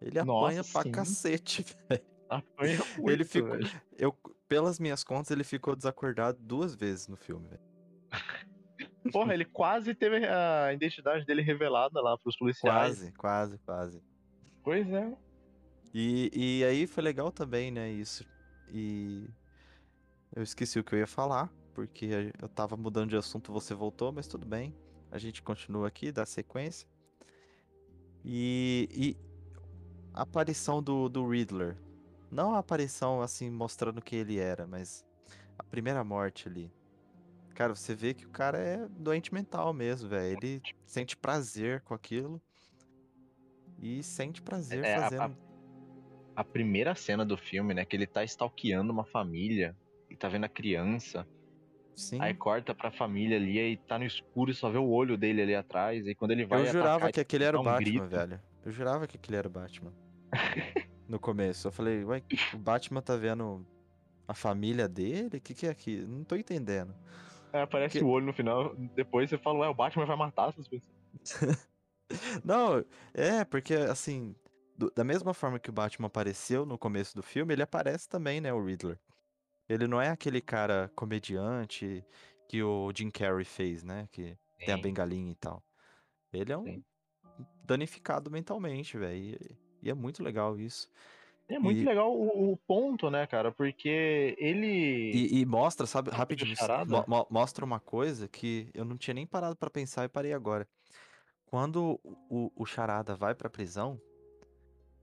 Ele Nossa, apanha sim. pra cacete, [LAUGHS] velho. Apanha muito, ele ficou, eu, Pelas minhas contas, ele ficou desacordado duas vezes no filme, velho. [LAUGHS] Porra, ele quase teve a identidade dele revelada lá pros policiais. Quase, quase, quase. Pois é. E, e aí foi legal também, né, isso. E eu esqueci o que eu ia falar, porque eu tava mudando de assunto, você voltou, mas tudo bem. A gente continua aqui, dá sequência. E, e a aparição do, do Riddler. Não a aparição assim mostrando que ele era, mas a primeira morte ali. Cara, você vê que o cara é doente mental mesmo, velho. Ele sente prazer com aquilo. E sente prazer é, fazendo. A, a, a, primeira cena do filme, né? Que ele tá stalkeando uma família. E tá vendo a criança. Sim. Aí corta pra família ali, aí tá no escuro e só vê o olho dele ali atrás. E quando ele vai. Eu jurava atacar, que aquele era o um Batman, grito. velho. Eu jurava que aquele era o Batman. [LAUGHS] no começo. Eu falei, ué, o Batman tá vendo a família dele? O que, que é aqui? Não tô entendendo. É, aparece que... o olho no final, depois você fala, ué, o Batman vai matar essas pessoas. [LAUGHS] Não, é, porque assim, do, da mesma forma que o Batman apareceu no começo do filme, ele aparece também, né, o Riddler. Ele não é aquele cara comediante que o Jim Carrey fez, né, que Sim. tem a bengalinha e tal. Ele é um Sim. danificado mentalmente, velho, e, e, é muito legal isso. É muito e... legal o, o, ponto, né, cara? Porque ele. E, e mostra, sabe, rapidinho, mo mo mostra uma coisa que eu não tinha nem parado para pensar e parei agora. Quando o, o Charada vai pra prisão,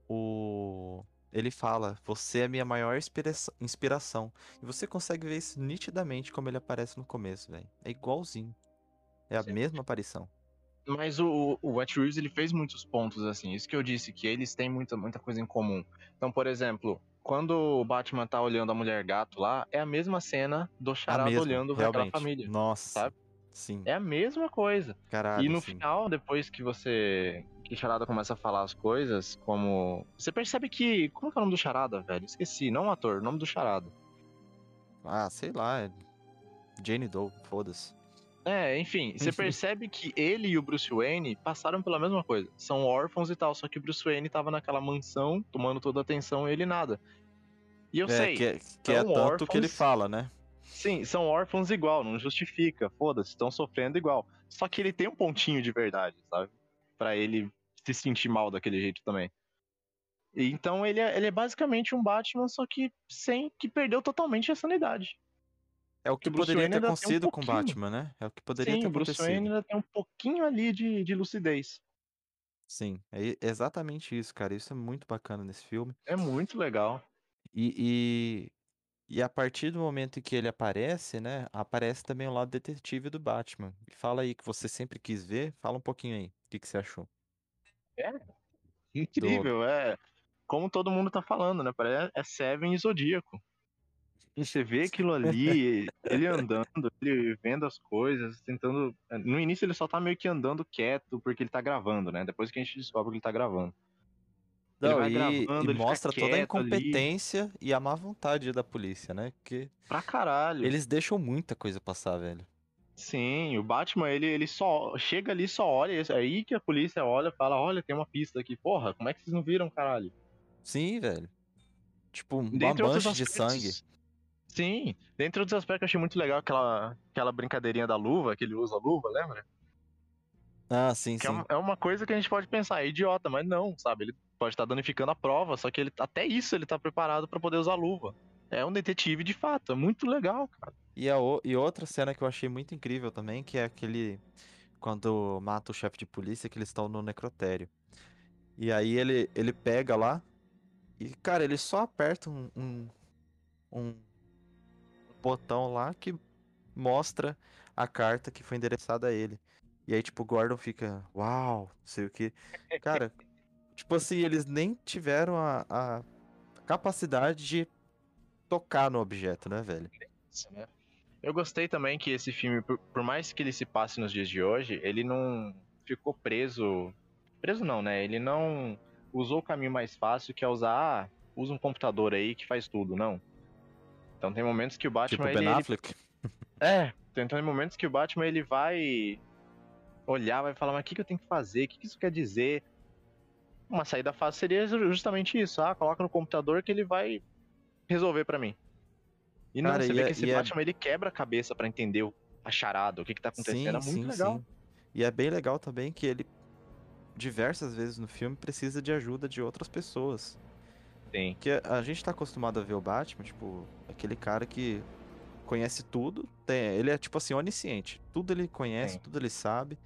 o. Ele fala, você é minha maior inspira inspiração. E você consegue ver isso nitidamente como ele aparece no começo, velho. É igualzinho. É a Sim. mesma aparição. Mas o, o Wet Reeves, ele fez muitos pontos, assim. Isso que eu disse, que eles têm muita, muita coisa em comum. Então, por exemplo, quando o Batman tá olhando a mulher gato lá, é a mesma cena do Charada mesma, olhando realmente. aquela família. Nossa. Sabe? Sim. É a mesma coisa. Caralho, e no sim. final, depois que você. Que Charada começa a falar as coisas, como. Você percebe que. Como é, que é o nome do Charada, velho? Esqueci, não o ator, o nome do Charada. Ah, sei lá. É Jane Doe, foda-se. É, enfim, [LAUGHS] você percebe que ele e o Bruce Wayne passaram pela mesma coisa. São órfãos e tal, só que o Bruce Wayne tava naquela mansão, tomando toda a atenção e ele nada. E eu é, sei. Que é, que é tanto órfãos, que ele fala, né? Sim, são órfãos igual, não justifica. Foda-se, estão sofrendo igual. Só que ele tem um pontinho de verdade, sabe? Para ele se sentir mal daquele jeito também. Então ele é, ele é basicamente um Batman, só que sem que perdeu totalmente a sanidade. É o que poderia ter acontecido um com Batman, né? É o que poderia Sim, ter acontecido. Sim, o Bruce Wayne ainda tem um pouquinho ali de, de lucidez. Sim, é exatamente isso, cara. Isso é muito bacana nesse filme. É muito legal. E, e, e, a partir do momento em que ele aparece, né? Aparece também o lado detetive do Batman. Fala aí que você sempre quis ver. Fala um pouquinho aí. O que, que você achou? É. Incrível, é. Como todo mundo tá falando, né? Parece é Seven e Zodíaco. E você vê aquilo ali, [LAUGHS] ele andando, ele vendo as coisas, tentando. No início ele só tá meio que andando quieto porque ele tá gravando, né? Depois que a gente descobre que ele tá gravando. Não, e, gravando, e mostra toda a incompetência ali. e a má vontade da polícia, né? Porque. Pra caralho. Eles deixam muita coisa passar, velho. Sim, o Batman, ele, ele só chega ali, só olha, é aí que a polícia olha fala, olha, tem uma pista aqui. Porra, como é que vocês não viram, caralho? Sim, velho. Tipo, uma Dentre mancha de sangue. Sim, dentro dos aspectos eu achei muito legal aquela, aquela brincadeirinha da luva, que ele usa a luva, lembra? Ah, sim, que é sim. É, uma coisa que a gente pode pensar, é idiota, mas não, sabe? Ele pode estar danificando a prova, só que ele até isso ele tá preparado para poder usar a luva. É um detetive de fato, é muito legal, cara. E, a, e outra cena que eu achei muito incrível também, que é aquele. Quando mata o chefe de polícia, que eles estão no necrotério. E aí ele, ele pega lá. E, cara, ele só aperta um, um, um botão lá que mostra a carta que foi endereçada a ele. E aí, tipo, o Gordon fica, uau, não sei o que. Cara, [LAUGHS] tipo assim, eles nem tiveram a, a capacidade de tocar no objeto, né, velho? Né? Eu gostei também que esse filme, por, por, mais que ele se passe nos dias de hoje, ele não ficou preso. Preso não, né? Ele não usou o caminho mais fácil que é usar. Ah, usa um computador aí que faz tudo, não. Então tem momentos que o Batman. Tipo ele, Ben Affleck? Ele... [LAUGHS] É, então tem momentos que o Batman ele vai olhar, vai falar, mas o que, que eu tenho que fazer? O que, que isso quer dizer? Uma saída fácil seria justamente isso. Ah, coloca no computador que ele vai resolver para mim. E não, Cara, você vê é, que esse é Batman é... ele quebra a cabeça para entender a charada, o que que tá acontecendo. Sim, é muito sim, legal. Sim. E é bem legal também que ele, diversas vezes no filme, precisa de ajuda de outras pessoas. Sim. Que a, a gente tá acostumado a ver o Batman, tipo, aquele cara que conhece tudo. Tem, ele é, tipo assim, onisciente. Tudo ele conhece, Sim. tudo ele sabe.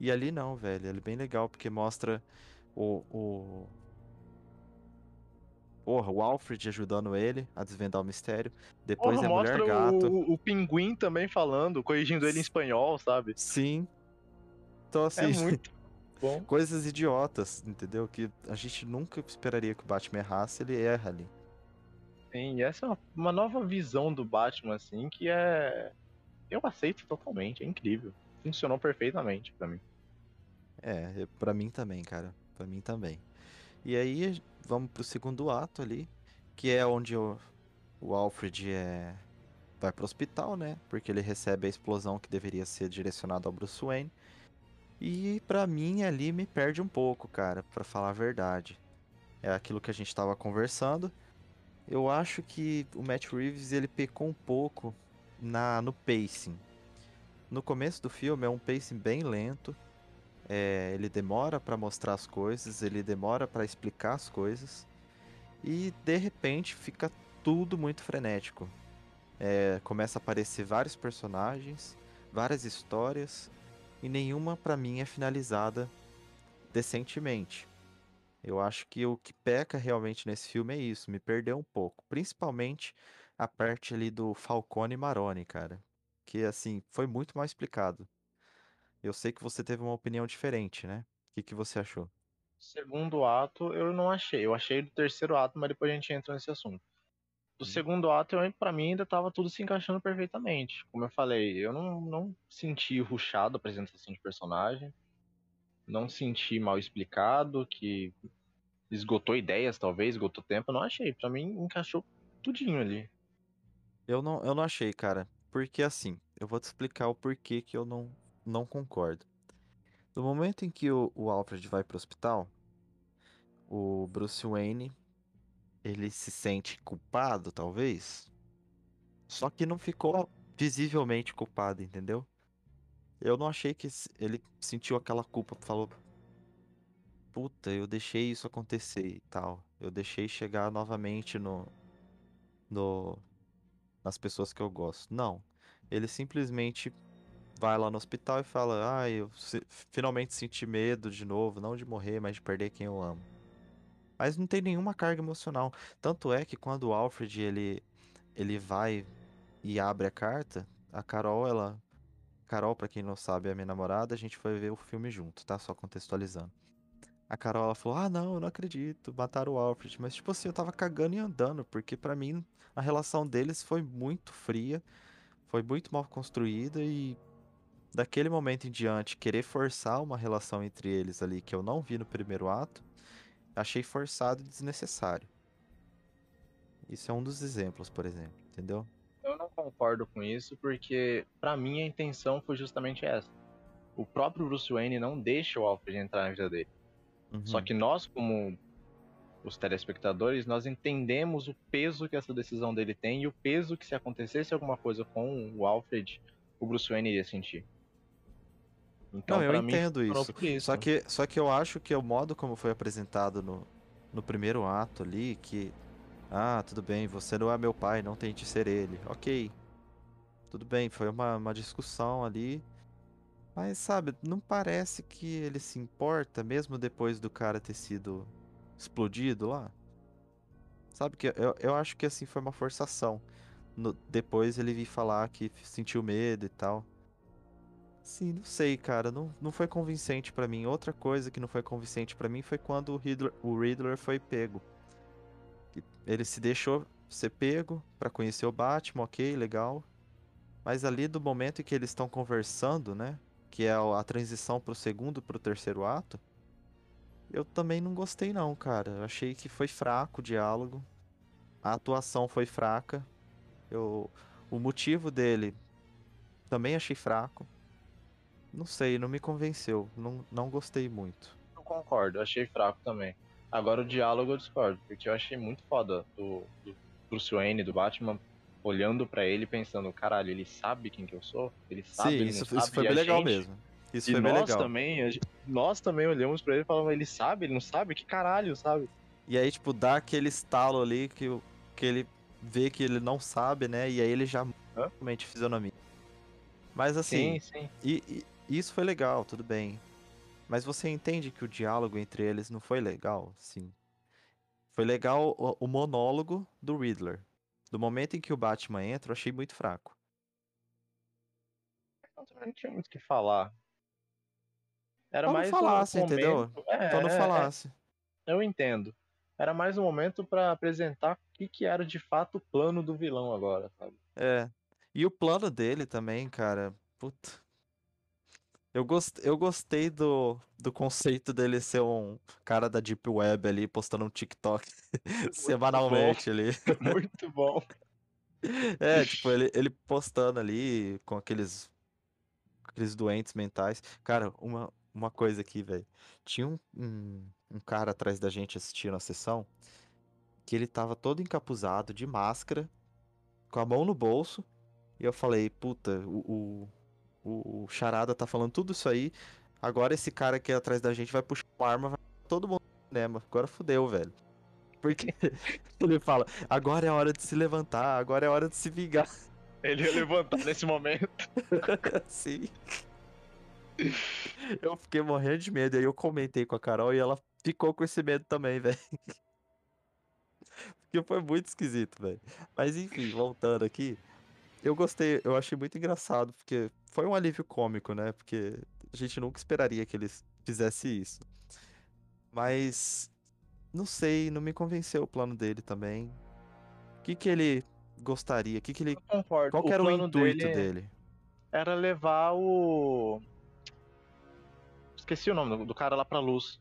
E ali não, velho. Ele é bem legal, porque mostra o, o, Porra, o Alfred ajudando ele a desvendar o mistério. Depois Porra, é a mulher gato. O, o pinguim também falando, corrigindo ele em espanhol, sabe? Sim. Então, assim. É muito [LAUGHS] bom. Coisas idiotas, entendeu? Que a gente nunca esperaria que o Batman errasse, ele erra ali. Sim, e essa é uma, uma nova visão do Batman, assim, que é. Eu aceito totalmente, é incrível. Funcionou perfeitamente para mim. É, para mim também, cara. para mim também. E aí vamos pro segundo ato ali, que é onde o, o Alfred é, vai pro hospital, né? Porque ele recebe a explosão que deveria ser direcionada ao Bruce Wayne. E para mim ali me perde um pouco, cara, para falar a verdade. É aquilo que a gente tava conversando. Eu acho que o Matt Reeves ele pecou um pouco na no pacing. No começo do filme é um pacing bem lento é, ele demora para mostrar as coisas, ele demora para explicar as coisas e de repente fica tudo muito frenético. É, começa a aparecer vários personagens, várias histórias e nenhuma para mim é finalizada decentemente. Eu acho que o que peca realmente nesse filme é isso, me perdeu um pouco, principalmente a parte ali do Falcone e Maroni, cara, que assim foi muito mal explicado. Eu sei que você teve uma opinião diferente, né? O que, que você achou? Segundo ato, eu não achei. Eu achei do terceiro ato, mas depois a gente entra nesse assunto. Do hum. segundo ato, para mim ainda tava tudo se encaixando perfeitamente. Como eu falei, eu não, não senti ruchado a apresentação de personagem. Não senti mal explicado, que esgotou ideias, talvez, esgotou tempo. Eu não achei. Para mim, encaixou tudinho ali. Eu não, eu não achei, cara. Porque assim, eu vou te explicar o porquê que eu não não concordo. No momento em que o, o Alfred vai para o hospital, o Bruce Wayne ele se sente culpado, talvez. Só que não ficou visivelmente culpado, entendeu? Eu não achei que ele sentiu aquela culpa, falou: "Puta, eu deixei isso acontecer e tal. Eu deixei chegar novamente no no nas pessoas que eu gosto". Não. Ele simplesmente vai lá no hospital e fala: Ah, eu finalmente senti medo de novo, não de morrer, mas de perder quem eu amo. Mas não tem nenhuma carga emocional. Tanto é que quando o Alfred ele, ele vai e abre a carta, a Carol, ela. Carol, para quem não sabe, é minha namorada, a gente foi ver o filme junto, tá? Só contextualizando. A Carol, ela falou: Ah, não, eu não acredito, mataram o Alfred. Mas, tipo assim, eu tava cagando e andando, porque para mim a relação deles foi muito fria, foi muito mal construída e daquele momento em diante, querer forçar uma relação entre eles ali que eu não vi no primeiro ato, achei forçado e desnecessário. Isso é um dos exemplos, por exemplo, entendeu? Eu não concordo com isso, porque para mim a intenção foi justamente essa. O próprio Bruce Wayne não deixa o Alfred entrar na vida dele. Uhum. Só que nós, como os telespectadores, nós entendemos o peso que essa decisão dele tem e o peso que se acontecesse alguma coisa com o Alfred, o Bruce Wayne iria sentir. Então, não, eu entendo mim, isso. isso. Só que, só que eu acho que o modo como foi apresentado no, no primeiro ato ali, que ah, tudo bem, você não é meu pai, não tente ser ele. Ok. Tudo bem, foi uma, uma discussão ali. Mas, sabe, não parece que ele se importa, mesmo depois do cara ter sido explodido lá. Sabe que eu, eu acho que assim foi uma forçação. No, depois ele vir falar que sentiu medo e tal. Sim, não sei, cara, não, não foi convincente para mim. Outra coisa que não foi convincente para mim foi quando o Riddler, o Riddler foi pego. Ele se deixou ser pego para conhecer o Batman, ok, legal. Mas ali do momento em que eles estão conversando, né? Que é a transição pro segundo pro terceiro ato. Eu também não gostei não, cara. Eu achei que foi fraco o diálogo. A atuação foi fraca. Eu, o motivo dele também achei fraco. Não sei, não me convenceu. Não, não gostei muito. Eu concordo, achei fraco também. Agora o diálogo eu discordo, porque eu achei muito foda do, do Bruce Wayne, do Batman, olhando para ele pensando, caralho, ele sabe quem que eu sou? Ele sabe, Sim, isso, isso foi bem legal gente? mesmo. Isso e foi bem nós legal. também, nós também olhamos para ele e falamos, ele sabe, ele não sabe? Que caralho, sabe? E aí, tipo, dá aquele estalo ali que, que ele vê que ele não sabe, né? E aí ele já realmente fisionomia. Mas assim, sim, sim. E, e, isso foi legal, tudo bem. Mas você entende que o diálogo entre eles não foi legal, sim. Foi legal o, o monólogo do Riddler. Do momento em que o Batman entra, eu achei muito fraco. Não tinha muito o que falar. Era Só mais não falasse, um momento... entendeu? É, Só não é, falasse. É, eu entendo. Era mais um momento para apresentar o que, que era de fato o plano do vilão agora, sabe? É. E o plano dele também, cara. Puta. Eu, gost... eu gostei do... do conceito dele ser um cara da Deep Web ali, postando um TikTok [LAUGHS] semanalmente ali. [LAUGHS] [LAUGHS] Muito bom. É, tipo, ele, ele postando ali com aqueles aqueles doentes mentais. Cara, uma, uma coisa aqui, velho. Tinha um, um, um, cara atrás da gente assistindo a sessão que ele tava todo encapuzado, de máscara, com a mão no bolso. E eu falei, puta, o, o, o Charada tá falando tudo isso aí. Agora esse cara aqui atrás da gente vai puxar uma arma, vai todo mundo no cinema. Agora fudeu, velho. Porque [LAUGHS] ele fala, agora é a hora de se levantar, agora é a hora de se vingar. Ele ia levantar nesse momento. [LAUGHS] Sim. Eu fiquei morrendo de medo. Aí eu comentei com a Carol e ela ficou com esse medo também, [LAUGHS] velho. Porque foi muito esquisito, velho. Mas enfim, voltando aqui. Eu gostei, eu achei muito engraçado, porque foi um alívio cômico, né? Porque a gente nunca esperaria que eles fizessem isso. Mas não sei, não me convenceu o plano dele também. O que que ele gostaria? Que que ele Qual que era o, o intuito dele, dele? Era levar o esqueci o nome do, cara lá pra luz.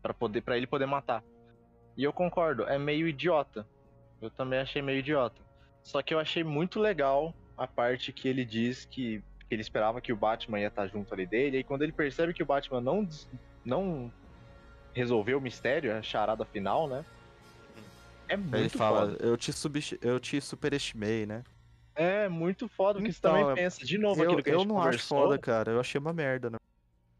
para poder para ele poder matar. E eu concordo, é meio idiota. Eu também achei meio idiota. Só que eu achei muito legal a parte que ele diz que, que ele esperava que o Batman ia estar junto ali dele. E quando ele percebe que o Batman não, não resolveu o mistério, a charada final, né? É muito Ele fala, foda. Eu te, eu te superestimei, né? É, muito foda, porque então, você também pensa, de novo, eu, aquilo que eu a gente não conversou. acho foda, cara. Eu achei uma merda, né?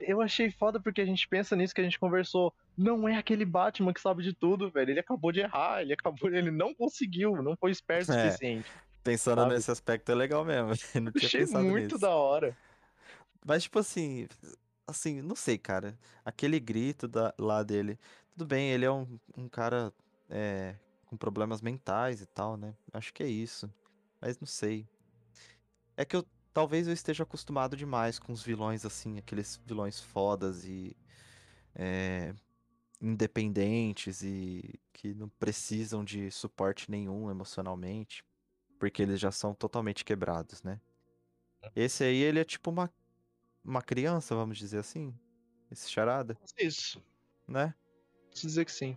Eu achei foda porque a gente pensa nisso que a gente conversou. Não é aquele Batman que sabe de tudo, velho. Ele acabou de errar, ele acabou, ele não conseguiu, não foi esperto o é, suficiente. Pensando sabe? nesse aspecto é legal mesmo. [LAUGHS] não tinha achei pensado muito nisso. da hora. Mas tipo assim, assim, não sei, cara. Aquele grito da, lá dele. Tudo bem, ele é um, um cara é, com problemas mentais e tal, né? Acho que é isso. Mas não sei. É que eu Talvez eu esteja acostumado demais com os vilões assim, aqueles vilões fodas e é, independentes e que não precisam de suporte nenhum emocionalmente, porque eles já são totalmente quebrados, né? Esse aí, ele é tipo uma, uma criança, vamos dizer assim? Esse charada? Isso. Né? Posso dizer que sim.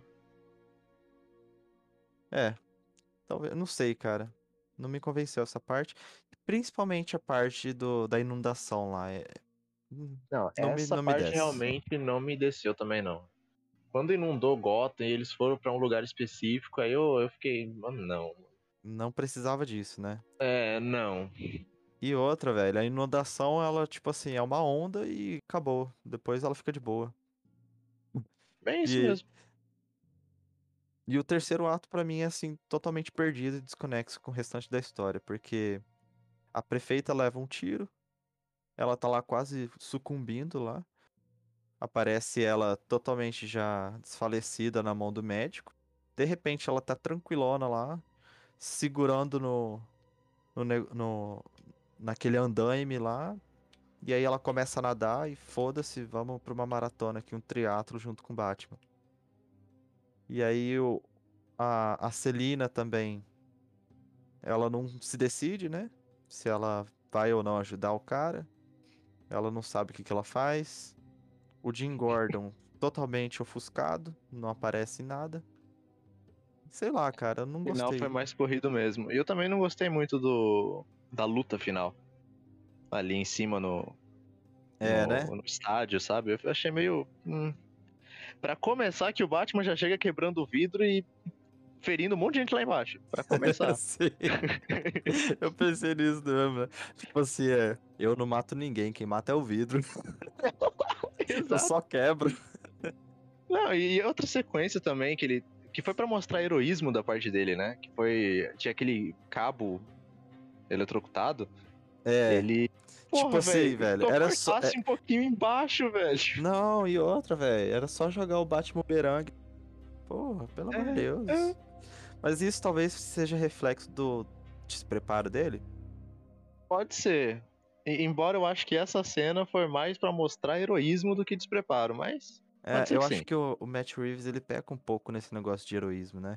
É. Talvez, não sei, cara. não me convenceu essa parte. Principalmente a parte do, da inundação lá. É... Hum, não, não essa me, não parte realmente não me desceu também, não. Quando inundou Gotham e eles foram para um lugar específico, aí eu, eu fiquei, mano, não. Não precisava disso, né? É, não. E outra, velho, a inundação, ela, tipo assim, é uma onda e acabou. Depois ela fica de boa. Bem isso e, mesmo. E o terceiro ato, para mim, é, assim, totalmente perdido e desconexo com o restante da história, porque a prefeita leva um tiro, ela tá lá quase sucumbindo lá. Aparece ela totalmente já desfalecida na mão do médico. De repente ela tá tranquilona lá, segurando no, no, no naquele andaime lá. E aí ela começa a nadar e foda-se, vamos pra uma maratona aqui, um triatlo junto com Batman. E aí o, a, a Celina também, ela não se decide, né? Se ela vai ou não ajudar o cara. Ela não sabe o que, que ela faz. O Jim Gordon [LAUGHS] totalmente ofuscado, não aparece nada. Sei lá, cara, eu não gostei. O final foi mais corrido mesmo. E eu também não gostei muito do da luta final. Ali em cima no. É, no, né? no estádio, sabe? Eu achei meio. Hum. Pra começar, que o Batman já chega quebrando o vidro e ferindo um monte de gente lá embaixo. Pra começar. [LAUGHS] Eu pensei nisso mesmo. Né? Tipo assim, é. Eu não mato ninguém, quem mata é o vidro. [LAUGHS] eu só quebro. Não, e outra sequência também que ele. Que foi para mostrar heroísmo da parte dele, né? Que foi. Tinha aquele cabo eletrocutado. É. Ele. Tipo Porra, tipo assim, velho. Era só. É... um pouquinho embaixo, velho. Não, e outra, velho. Era só jogar o Batman Berang. Porra, pelo amor de é, Deus. É. Mas isso talvez seja reflexo do despreparo dele? Pode ser. E, embora eu acho que essa cena foi mais para mostrar heroísmo do que despreparo, mas. É, eu acho sim. que o, o Matt Reeves ele peca um pouco nesse negócio de heroísmo, né?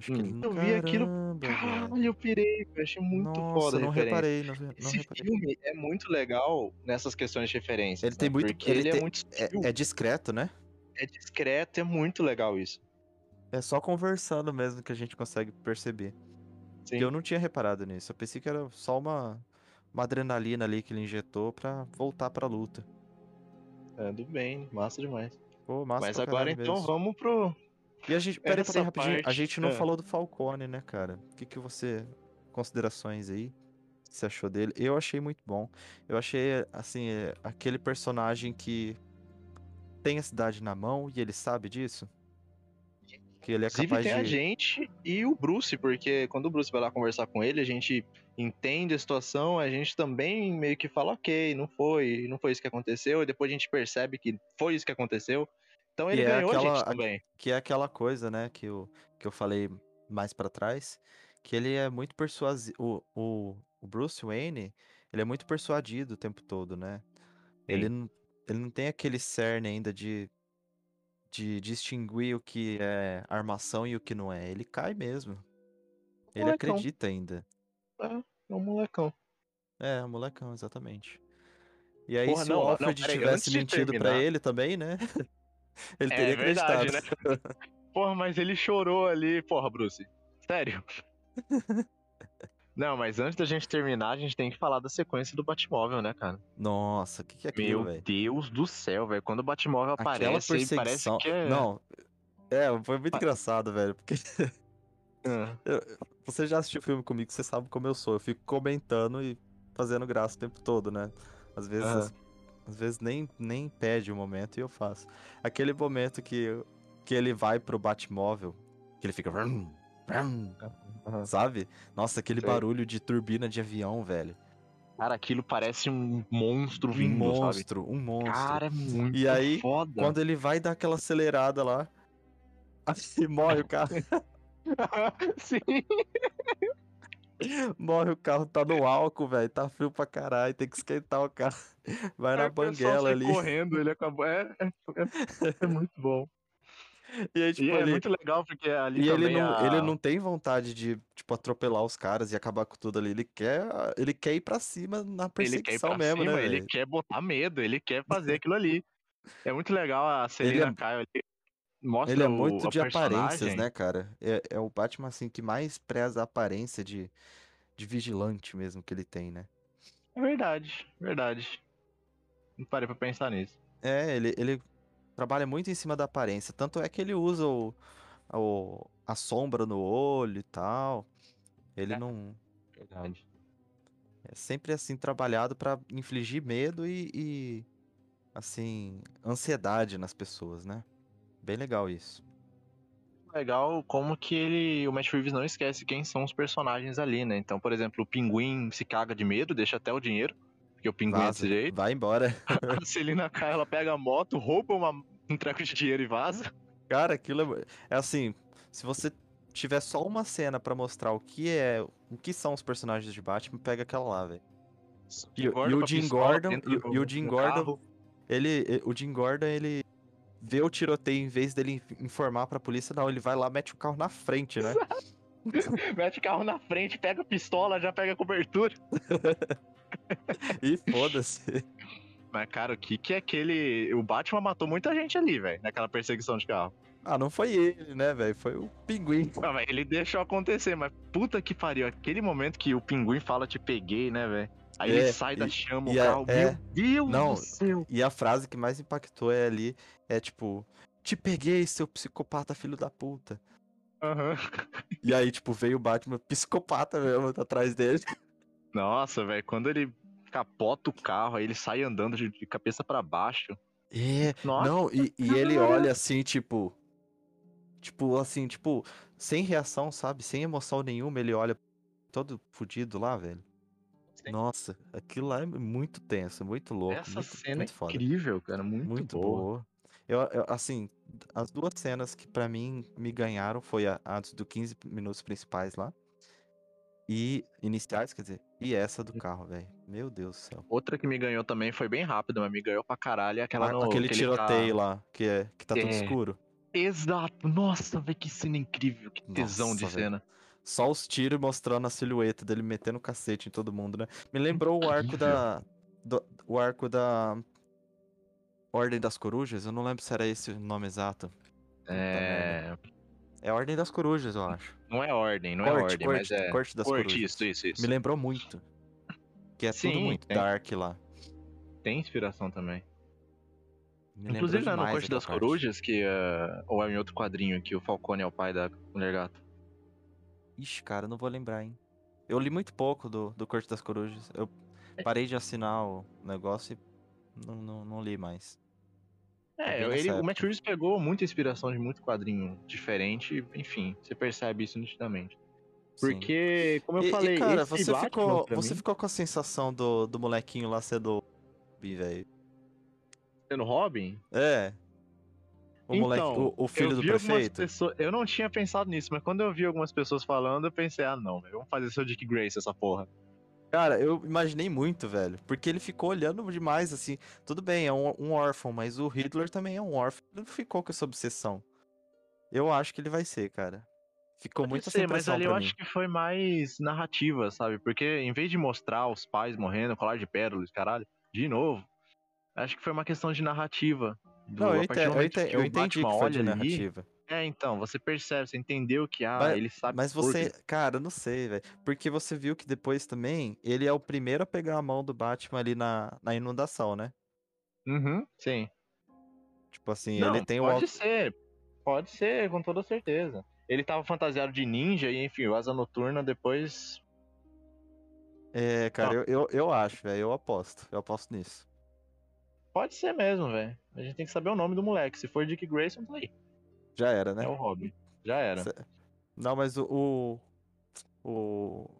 Acho que hum. Eu vi aquilo. Caralho, eu pirei, eu achei muito Nossa, foda. Não reparei, não, não Esse reparei. filme é muito legal nessas questões de referências. Ele né? tem muito. Porque ele, ele tem, é muito. É, é, discreto, né? É discreto, é muito legal isso. É só conversando mesmo que a gente consegue perceber. Sim. eu não tinha reparado nisso. Eu pensei que era só uma, uma adrenalina ali que ele injetou pra voltar pra luta. É, do bem, massa demais. Pô, massa Mas agora então mesmo. vamos pro, e a gente, peraí, peraí, rapidinho. Parte, a gente não é. falou do Falcone, né, cara? O que, que você. Considerações aí? Você achou dele? Eu achei muito bom. Eu achei, assim, é, aquele personagem que tem a cidade na mão e ele sabe disso. Que ele é Inclusive, capaz tem de... a gente e o Bruce, porque quando o Bruce vai lá conversar com ele, a gente entende a situação, a gente também meio que fala, ok, não foi, não foi isso que aconteceu, e depois a gente percebe que foi isso que aconteceu. Então ele ganhou aquela, a gente também. Que é aquela coisa, né, que eu, que eu falei mais para trás, que ele é muito persuasivo. O, o, o, Bruce Wayne, ele é muito persuadido o tempo todo, né? Ele não, ele não tem aquele cerne ainda de, de distinguir o que é armação e o que não é. Ele cai mesmo. Ele molecão. acredita ainda. É, é um molecão. É, é um molecão, exatamente. E aí, Porra, se não, o Alfred não, peraí, tivesse mentido para ele também, né? [LAUGHS] Ele teria é verdade, né? [LAUGHS] Porra, mas ele chorou ali. Porra, Bruce. Sério? Não, mas antes da gente terminar, a gente tem que falar da sequência do Batmóvel, né, cara? Nossa, o que, que é aquilo, Meu Deus do céu, velho. Quando o Batmóvel Aquela aparece, perseguição... parece que é... Não, é, foi muito engraçado, velho, porque... Uhum. [LAUGHS] Eu, você já assistiu filme comigo, você sabe como eu sou. Eu fico comentando e fazendo graça o tempo todo, né? Às vezes. Às vezes nem, nem pede o momento e eu faço. Aquele momento que, que ele vai pro Batmóvel, que ele fica. Vrum, vrum, uhum. Sabe? Nossa, aquele Sim. barulho de turbina de avião, velho. Cara, aquilo parece um monstro vindo, Um monstro, sabe? um monstro. Cara, é muito E aí, foda. quando ele vai dar aquela acelerada lá, [LAUGHS] assim morre o carro. [LAUGHS] Sim. Morre o carro, tá no álcool, velho. Tá frio pra caralho, tem que esquentar o carro. [LAUGHS] Vai na banguela ali. correndo, ele acabou. É, é, é, é muito bom. [LAUGHS] E, aí, tipo, e é muito legal porque ali e ele não, a... ele não tem vontade de, tipo, atropelar os caras e acabar com tudo ali. Ele quer, ele quer ir pra cima na perseguição mesmo, cima, né? Ele quer botar medo, ele quer fazer aquilo ali. É muito legal a Selina ele é... Kyle ali. Mostra ele é muito o, de aparências, né, cara? É, é o Batman, assim, que mais preza a aparência de, de vigilante mesmo que ele tem, né? É verdade, verdade. Não parei pra pensar nisso. É, ele, ele trabalha muito em cima da aparência. Tanto é que ele usa o, o, a sombra no olho e tal. Ele é, não. Verdade. É sempre assim trabalhado para infligir medo e, e, assim ansiedade nas pessoas, né? Bem legal isso. Legal como que ele, o Matt Reeves não esquece quem são os personagens ali, né? Então, por exemplo, o Pinguim se caga de medo, deixa até o dinheiro, porque o Pinguim vaza, é desse jeito. Vai embora. a Celina Kai, ela pega a moto, rouba uma, um treco de dinheiro e vaza. Cara, aquilo é, é assim, se você tiver só uma cena para mostrar o que é, o que são os personagens de Batman, pega aquela lá, velho. E, e, o Jim Gordon, e, e, o Jim Gordon, ele, o Jim Gordon, ele vê o tiroteio em vez dele informar pra polícia, não, ele vai lá, mete o carro na frente, né? [LAUGHS] mete o carro na frente, pega a pistola, já pega a cobertura. [LAUGHS] e foda-se. Mas, cara, o que que é aquele. O Batman matou muita gente ali, velho, naquela perseguição de carro. Ah, não foi ele, né, velho? Foi o pinguim. [LAUGHS] Não, ele deixou acontecer, mas puta que pariu. Aquele momento que o pinguim fala te peguei, né, velho? Aí é, ele sai da chama, o carro. A, é, Meu Deus não, do céu. E a frase que mais impactou é ali, é tipo, te peguei, seu psicopata filho da puta. Uhum. [LAUGHS] E aí, tipo, veio o Batman psicopata mesmo tá atrás dele. [LAUGHS] Nossa, velho, quando ele capota o carro, aí ele sai andando de, de cabeça para baixo. É, Nossa. não, e, e ele olha assim, tipo. Tipo, assim, tipo, sem reação, sabe? Sem emoção nenhuma, ele olha todo fudido lá, velho. Nossa, aquilo lá é muito tenso, muito louco. Essa muito, cena muito é foda. incrível, cara, muito, muito boa. boa. Eu, eu, assim, as duas cenas que para mim me ganharam foi a, antes dos 15 minutos principais lá. E iniciais, quer dizer, e essa do carro, velho. Meu Deus do céu. Outra que me ganhou também foi bem rápido, mas me ganhou pra caralho. É aquela a, no, aquele tiroteio tá... lá, que, é, que tá é. tudo escuro. Exato. Nossa, velho, que cena incrível. Que tesão Nossa, de véio. cena só os tiros mostrando a silhueta dele metendo cacete em todo mundo, né? Me lembrou o arco da. Do, o arco da. Ordem das Corujas? Eu não lembro se era esse o nome exato. É. É Ordem das Corujas, eu acho. Não é Ordem, não é corte, é Ordem, corte, mas é. Corte das corte, Corujas. Isso, isso, isso. Me lembrou muito. Que é Sim, tudo muito tem. dark lá. Tem inspiração também. Me Inclusive não é no Corte das parte. Corujas, que. Uh, ou é em outro quadrinho que o Falcone é o pai da Mulher Gato. Ixi, cara, não vou lembrar, hein? Eu li muito pouco do, do Corte das Corujas. Eu parei de assinar o negócio e não, não, não li mais. É, ele, o Matt Reeves pegou muita inspiração de muito quadrinho diferente, enfim, você percebe isso nitidamente. Porque, Sim. como eu e, falei, e, cara, você, ficou, você mim... ficou com a sensação do, do molequinho lá sendo velho. Sendo Robin? É. O, então, moleque, o, o filho do prefeito? Pessoas, eu não tinha pensado nisso, mas quando eu vi algumas pessoas falando, eu pensei, ah não, vamos fazer seu Dick Grace essa porra. Cara, eu imaginei muito, velho. Porque ele ficou olhando demais, assim. Tudo bem, é um, um órfão, mas o Hitler também é um órfão. Ele não ficou com essa obsessão. Eu acho que ele vai ser, cara. Ficou Pode muito ser, mas ali eu mim. acho que foi mais narrativa, sabe? Porque em vez de mostrar os pais morrendo, colar de pérolas, caralho, de novo, acho que foi uma questão de narrativa. Do, não, eu, entendi, eu entendi, eu entendi que foi de narrativa. é, então, você percebe, você entendeu que, ah, mas, ele sabe... Mas você, cara, eu não sei, velho. Porque você viu que depois também, ele é o primeiro a pegar a mão do Batman ali na, na inundação, né? Uhum, sim. Tipo assim, não, ele tem pode o... Pode ser, pode ser, com toda certeza. ele tava fantasiado de ninja e, enfim, o Asa Noturna depois. É, cara, eu, eu, eu acho, velho. Eu aposto. Eu aposto nisso. Pode ser mesmo, velho. A gente tem que saber o nome do moleque. Se for Dick Grayson, tá aí. Já era, né? É o Robin. Já era. Não, mas o, o. O,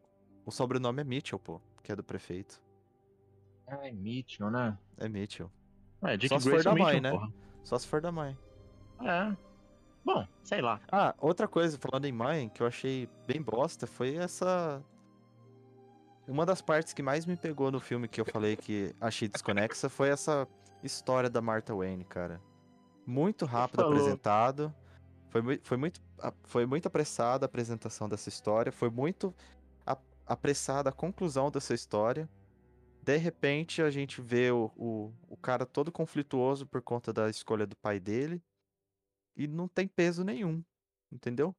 o sobrenome é Mitchell, pô, que é do prefeito. Ah, é Mitchell, né? É Mitchell. É, Dick Só se Grayson for da mãe, Mitchell, né? porra. Só se for da mãe. É. Bom, sei lá. Ah, outra coisa, falando em mãe, que eu achei bem bosta, foi essa. Uma das partes que mais me pegou no filme que eu falei que achei desconexa foi essa história da Martha Wayne, cara. Muito rápido Falou. apresentado. Foi, foi, muito, foi muito apressada a apresentação dessa história. Foi muito apressada a conclusão dessa história. De repente, a gente vê o, o, o cara todo conflituoso por conta da escolha do pai dele. E não tem peso nenhum. Entendeu?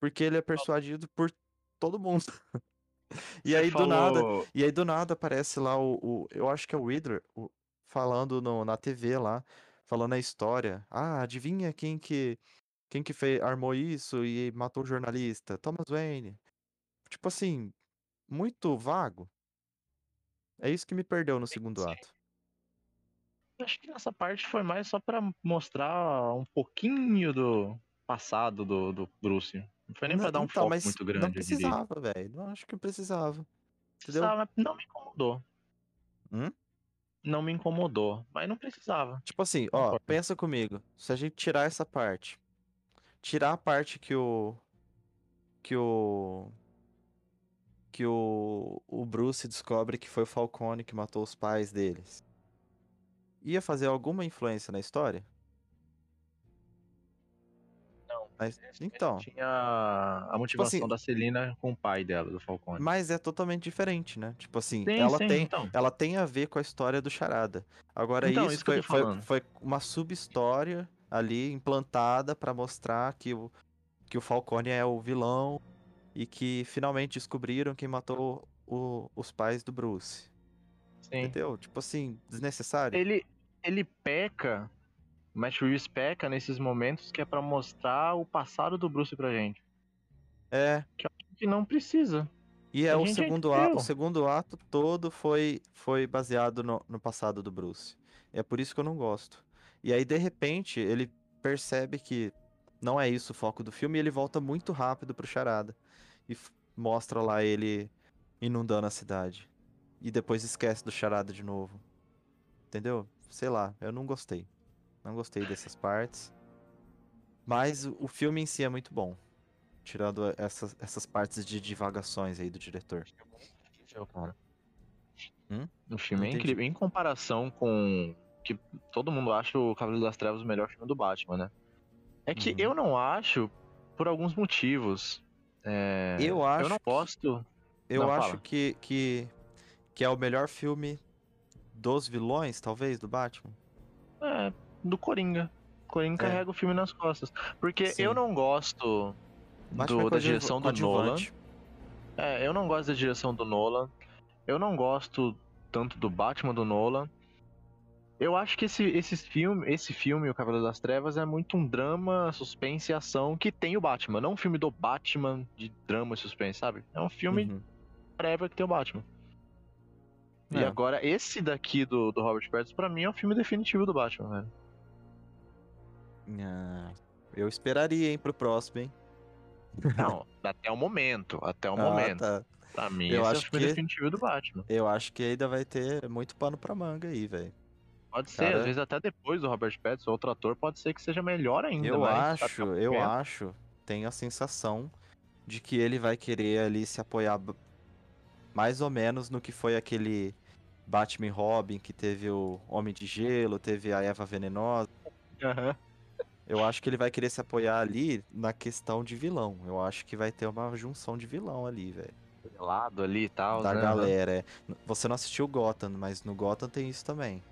Porque ele é persuadido por todo mundo. [LAUGHS] e aí, do nada, Falou- e aí do nada aparece lá o, o- eu acho que é o Widler, o- falando no- na TV lá, falando a história. Ah, adivinha quem que quem que fez, armou isso e matou o jornalista? Thomas Wayne. Tipo assim, muito vago. É isso que me perdeu no segundo sim. ato. Acho que nessa parte foi mais só pra mostrar um pouquinho do passado do, do Bruce. Não foi nem pra Não- dar um então, foco muito grande, Não precisava, velho. Não acho que precisava. Entendeu? Precisava, mas não me incomodou. Hum? Não me incomodou, mas não precisava. Tipo assim, ó, Concordo. pensa comigo. Se a gente tirar essa parte, tirar a parte que o que o que o, o Bruce descobre que foi o Falcone que matou os pais deles. Ia fazer alguma influência na história? Mas, então, Tinha a motivação assim- da Celina com o pai dela, do Falcone. mas é totalmente diferente, né? Tipo assim, Sim, ela sim, tem então. ela tem a ver com a história do Charada. Agora Então, isso, isso foi, foi, foi uma sub-história ali implantada pra mostrar que o, que o Falcone é o vilão e que finalmente descobriram quem matou o- os pais do Bruce. Sim. Entendeu? Tipo assim, desnecessário. Ele, ele peca, o Matt Reeves peca nesses momentos que é pra mostrar o passado do Bruce pra gente. É, Que não precisa. e é A o segundo ato, o segundo ato todo foi foi baseado no, no passado do Bruce. É por isso que eu não gosto. E aí de repente ele percebe que não é isso o foco do filme e ele volta muito rápido pro Charada e mostra lá ele inundando a cidade. E depois esquece do Charada de novo. Entendeu? Sei lá, eu não gostei. Não gostei dessas partes. Mas o, filme em si é muito bom. Tirando essas, essas partes de divagações aí do diretor. cara. Hum? O filme é incrível. Em comparação com que todo mundo acha o Cavaleiro das Trevas o melhor filme do Batman, né? É que Uhum. eu não acho, por alguns motivos. É, Eu acho Eu não que- gosto. Eu Não, acho fala. que, que, que é o melhor filme dos vilões, talvez, do Batman. É, do Coringa. Coringa É. carrega o filme nas costas. Porque Sim. eu não gosto do, da direção do Nolan. É, eu não gosto da direção do Nolan. Eu não gosto tanto do Batman do Nolan. Eu acho que esse, esses filme, esse filme, O Cavaleiro das Trevas, é muito um drama, suspense e ação que tem o Batman. Não um filme do Batman de drama e suspense, sabe? É um filme Uhum. prévio que tem o Batman. E É. agora, esse daqui do, do Robert Pattinson, pra mim, é o filme definitivo do Batman, velho. Ah, eu esperaria, hein, pro próximo, hein? Não, [LAUGHS] até o momento. Até o Ah, momento. tá. Pra mim, Eu esse é acho o que- definitivo do Batman. Eu acho que ainda vai ter muito pano pra manga aí, velho. Pode ser, Cara- às vezes até depois do Robert Pattinson, outro ator, pode ser que seja melhor ainda. Eu mas acho, eu momento- acho, tenho a sensação de que ele vai querer ali se apoiar mais ou menos no que foi aquele Batman Robin, que teve o Homem de Gelo, teve a Eva Venenosa. Aham. Eu acho que ele vai querer se apoiar ali na questão de vilão. Eu acho que vai ter uma junção de vilão ali, velho. Lado ali e tal. Da né? galera. é. Você não assistiu Gotham, mas no Gotham tem isso também.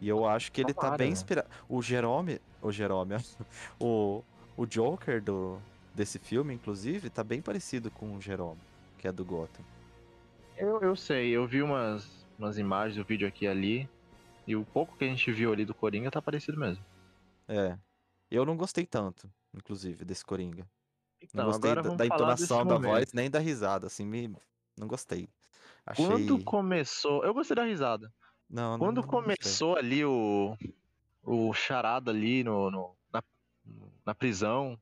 E eu acho que ele tá Tomara, bem né? inspirado. O Jerome. O Jerome, [LAUGHS] o, o Joker do, desse filme, inclusive, tá bem parecido com o Jerome, que é do Gotham. Eu, eu sei, eu vi umas, umas imagens do vídeo aqui e ali. E o pouco que a gente viu ali do Coringa tá parecido mesmo. É. Eu não gostei tanto, inclusive, desse Coringa. Então, não gostei da, da entonação da voz, nem da risada, assim, me... não gostei. Achei... Quando começou. Eu gostei da risada. Não, não- Quando não gostei. começou ali o. O charada ali no, no- na, na prisão.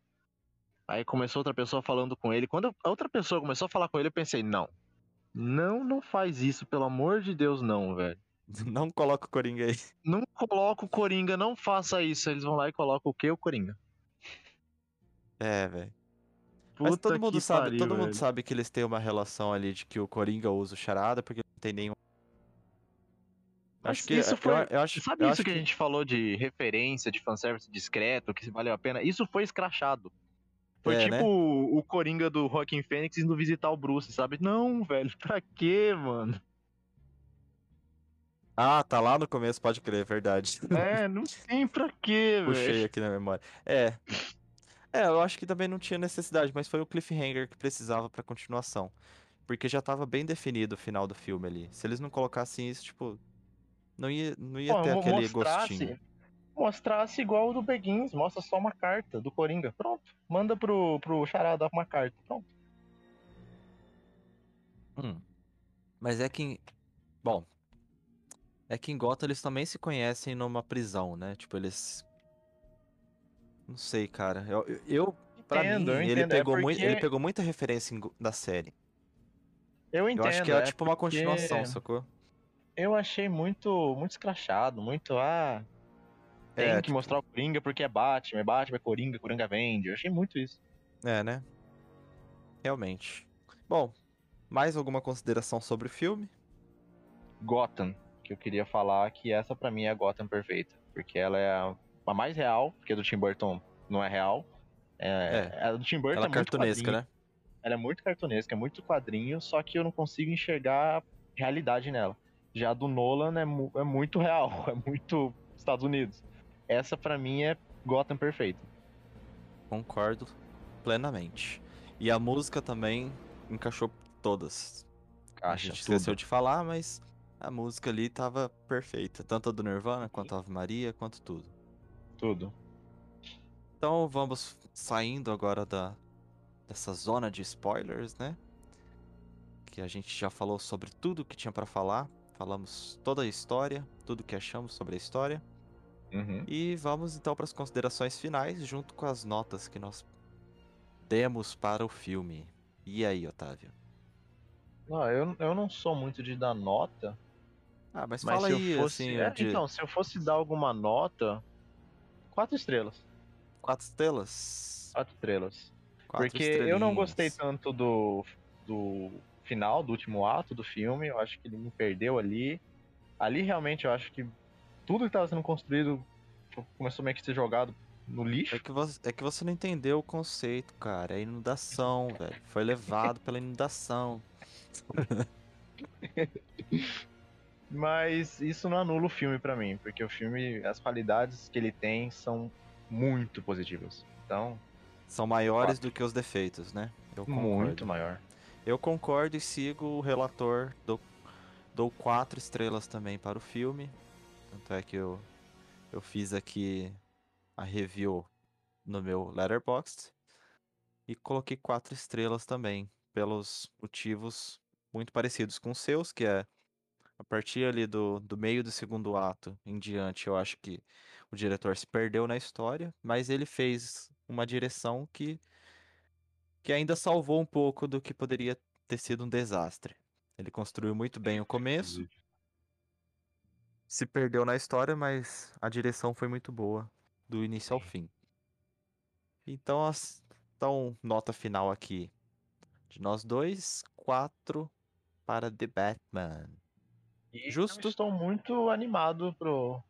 Aí começou outra pessoa falando com ele. Quando a outra pessoa começou a falar com ele, eu pensei, não. Não, não faz isso, pelo amor de Deus, não, velho. [LAUGHS] Não coloca o Coringa aí. Não coloca o Coringa, não faça isso. Eles vão lá e colocam o quê? O Coringa. É, velho. Mas todo mundo que sabe, pariu, todo mundo velho. sabe que eles têm uma relação ali de que o Coringa usa o charada porque não tem nenhum. Mas Acho que isso eu- foi- eu, eu acho, Sabe eu isso acho que a gente falou de referência, de fanservice discreto, que se valeu a pena? Isso foi escrachado. Foi É, tipo né? o, o Coringa do Joaquin Phoenix indo visitar o Bruce, sabe? Não, velho, pra quê, mano? Ah, tá lá no começo, pode crer, é verdade. É, não tem pra quê, [LAUGHS] Puxei velho. aqui na memória. É. É, eu acho que também não tinha necessidade, mas foi o cliffhanger que precisava pra continuação. Porque já tava bem definido o final do filme ali. Se eles não colocassem isso, tipo, não ia, não ia Pô, ter aquele mostrasse, gostinho. mostrasse igual o do Beguins, mostra só uma carta do Coringa. Pronto. Manda pro, pro Charada uma carta. Pronto. Hum. Mas é que. Bom. É que em Gotham eles também se conhecem numa prisão, né? Tipo, eles. Não sei, cara. Eu, eu- pra Entendo, mim, eu ele. É pegou, muito, ele porque- pegou muita referência da série. Eu entendo. eu acho que é, é tipo uma porque continuação, sacou? Eu achei muito, muito escrachado, muito, ah, tem É, que tipo- mostrar o Coringa porque é Batman, é Batman, é Coringa, Coringa vende. Eu achei muito isso. É, né? Realmente. Bom, mais alguma consideração sobre o filme? Gotham, que eu queria falar que essa pra mim é a Gotham perfeita, porque ela é a, a mais real, porque a do Tim Burton não é real. É, A do Tim Burton Ela é é muito cartunesca, quadrinho, né? Ela é muito cartunesca, é muito quadrinho, só que eu não consigo enxergar realidade nela. Já a do Nolan é, mu- é muito real, [LAUGHS] é muito Estados Unidos. Essa pra mim é Gotham perfeita. Concordo plenamente. E a música também encaixou todas. a gente esqueceu tudo. de falar, mas a música ali tava perfeita. Tanto a do Nirvana, quanto a Ave Maria, quanto tudo. tudo. Então vamos saindo agora da, dessa zona de spoilers, né? Que a gente já falou sobre tudo que tinha pra falar. Falamos toda a história, tudo que achamos sobre a história. Uhum. E vamos então para as considerações finais, junto com as notas que nós demos para o filme. E aí, Otávio? Não, eu, eu não sou muito de dar nota, Ah, mas, mas fala se aí, eu fosse. assim, é, de Então, se eu fosse dar alguma nota, quatro estrelas. quatro estrelas. Quatro estrelas. Quatro Porque eu não gostei tanto do, do final, do último ato do filme. Eu acho que ele me perdeu ali. Ali realmente eu acho que tudo que estava sendo construído começou meio que a ser jogado no lixo. É que, você, é que você não entendeu o conceito, cara. É inundação, [LAUGHS] velho. Foi levado pela inundação. [LAUGHS] Mas isso não anula o filme pra mim, porque o filme, as qualidades que ele tem são muito positivas. Então, São maiores do que os defeitos, né? Eu concordo. muito maior. Eu concordo e sigo o relator. Dou, dou quatro estrelas também para o filme. Tanto é que eu, eu fiz aqui a review no meu Letterboxd. E coloquei quatro estrelas também. Pelos motivos muito parecidos com os seus, que é a partir ali do, do meio do segundo ato em diante, eu acho que o diretor se perdeu na história, mas ele fez uma direção que, que ainda salvou um pouco do que poderia ter sido um desastre. Ele construiu muito bem o começo, se perdeu na história, mas a direção foi muito boa, do início ao fim. Então, as, então nota final aqui de nós dois, quatro para The Batman. E Justo. eu estou muito animado pro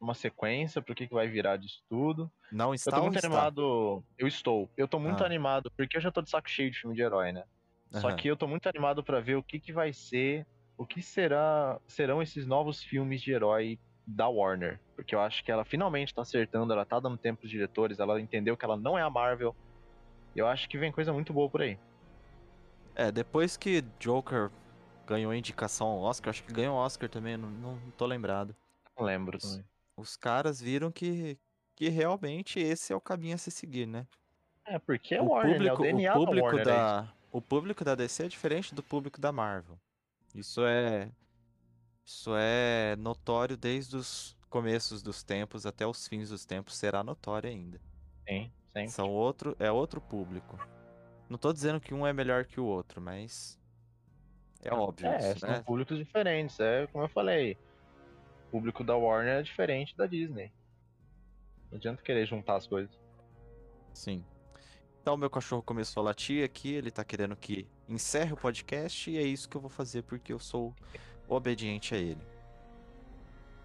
uma sequência, pro que, que vai virar disso tudo. Não Eu está tô ou muito está? animado. Eu estou. Eu tô muito Ah. animado, porque eu já tô de saco cheio de filme de herói, né? Só Aham. que eu tô muito animado pra ver o que, que vai ser, o que será, serão esses novos filmes de herói da Warner. Porque eu acho que ela finalmente tá acertando, ela tá dando tempo pros diretores, ela entendeu que ela não é a Marvel. Eu acho que vem coisa muito boa por aí. É, depois que Joker ganhou indicação ao Oscar, acho que ganhou o Oscar também, não, não, tô lembrado. Não lembro Os- também. Os caras viram que, que realmente esse é o caminho a se seguir, né? É, porque é o Warner, público, né? o DNA o público da, Warner, da é o público da DC é diferente do público da Marvel. Isso é isso é notório desde os começos dos tempos até os fins dos tempos, será notório ainda. Sim, sempre. São outro, é outro público. Não tô dizendo que um é melhor que o outro, mas é óbvio. É, isso, são né? públicos diferentes. É como eu falei. O público da Warner é diferente da Disney. Não adianta querer juntar as coisas. Sim. Então, meu cachorro começou a latir aqui, ele tá querendo que encerre o podcast e é isso que eu vou fazer porque eu sou obediente a ele.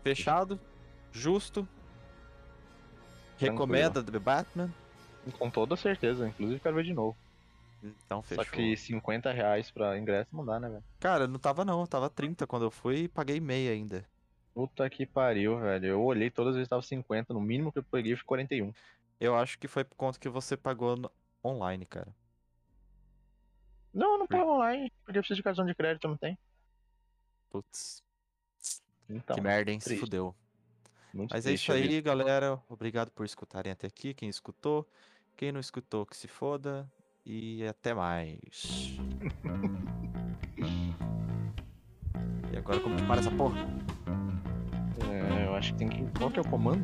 Fechado, justo. Recomenda The Batman? Com toda certeza, inclusive quero ver de novo. Então fechou. Só que 50 reais pra ingresso não dá, né, velho? Cara, não tava não, tava 30 quando eu fui e paguei meia ainda. Puta que pariu, velho. Eu olhei todas as vezes tava 50, no mínimo que eu peguei foi 41. Eu acho que foi por conta que você pagou no... online, cara. Não, não pago online, porque eu preciso de cartão de crédito, não tem. Putz. Então, que merda, hein? Triste. Se fudeu. Muito Mas é isso aí, galera. Obrigado por escutarem até aqui. Quem escutou, quem não escutou, que se foda. E até mais. [LAUGHS] e agora como que para essa porra? É, eu acho que tem que. Qual que é o comando?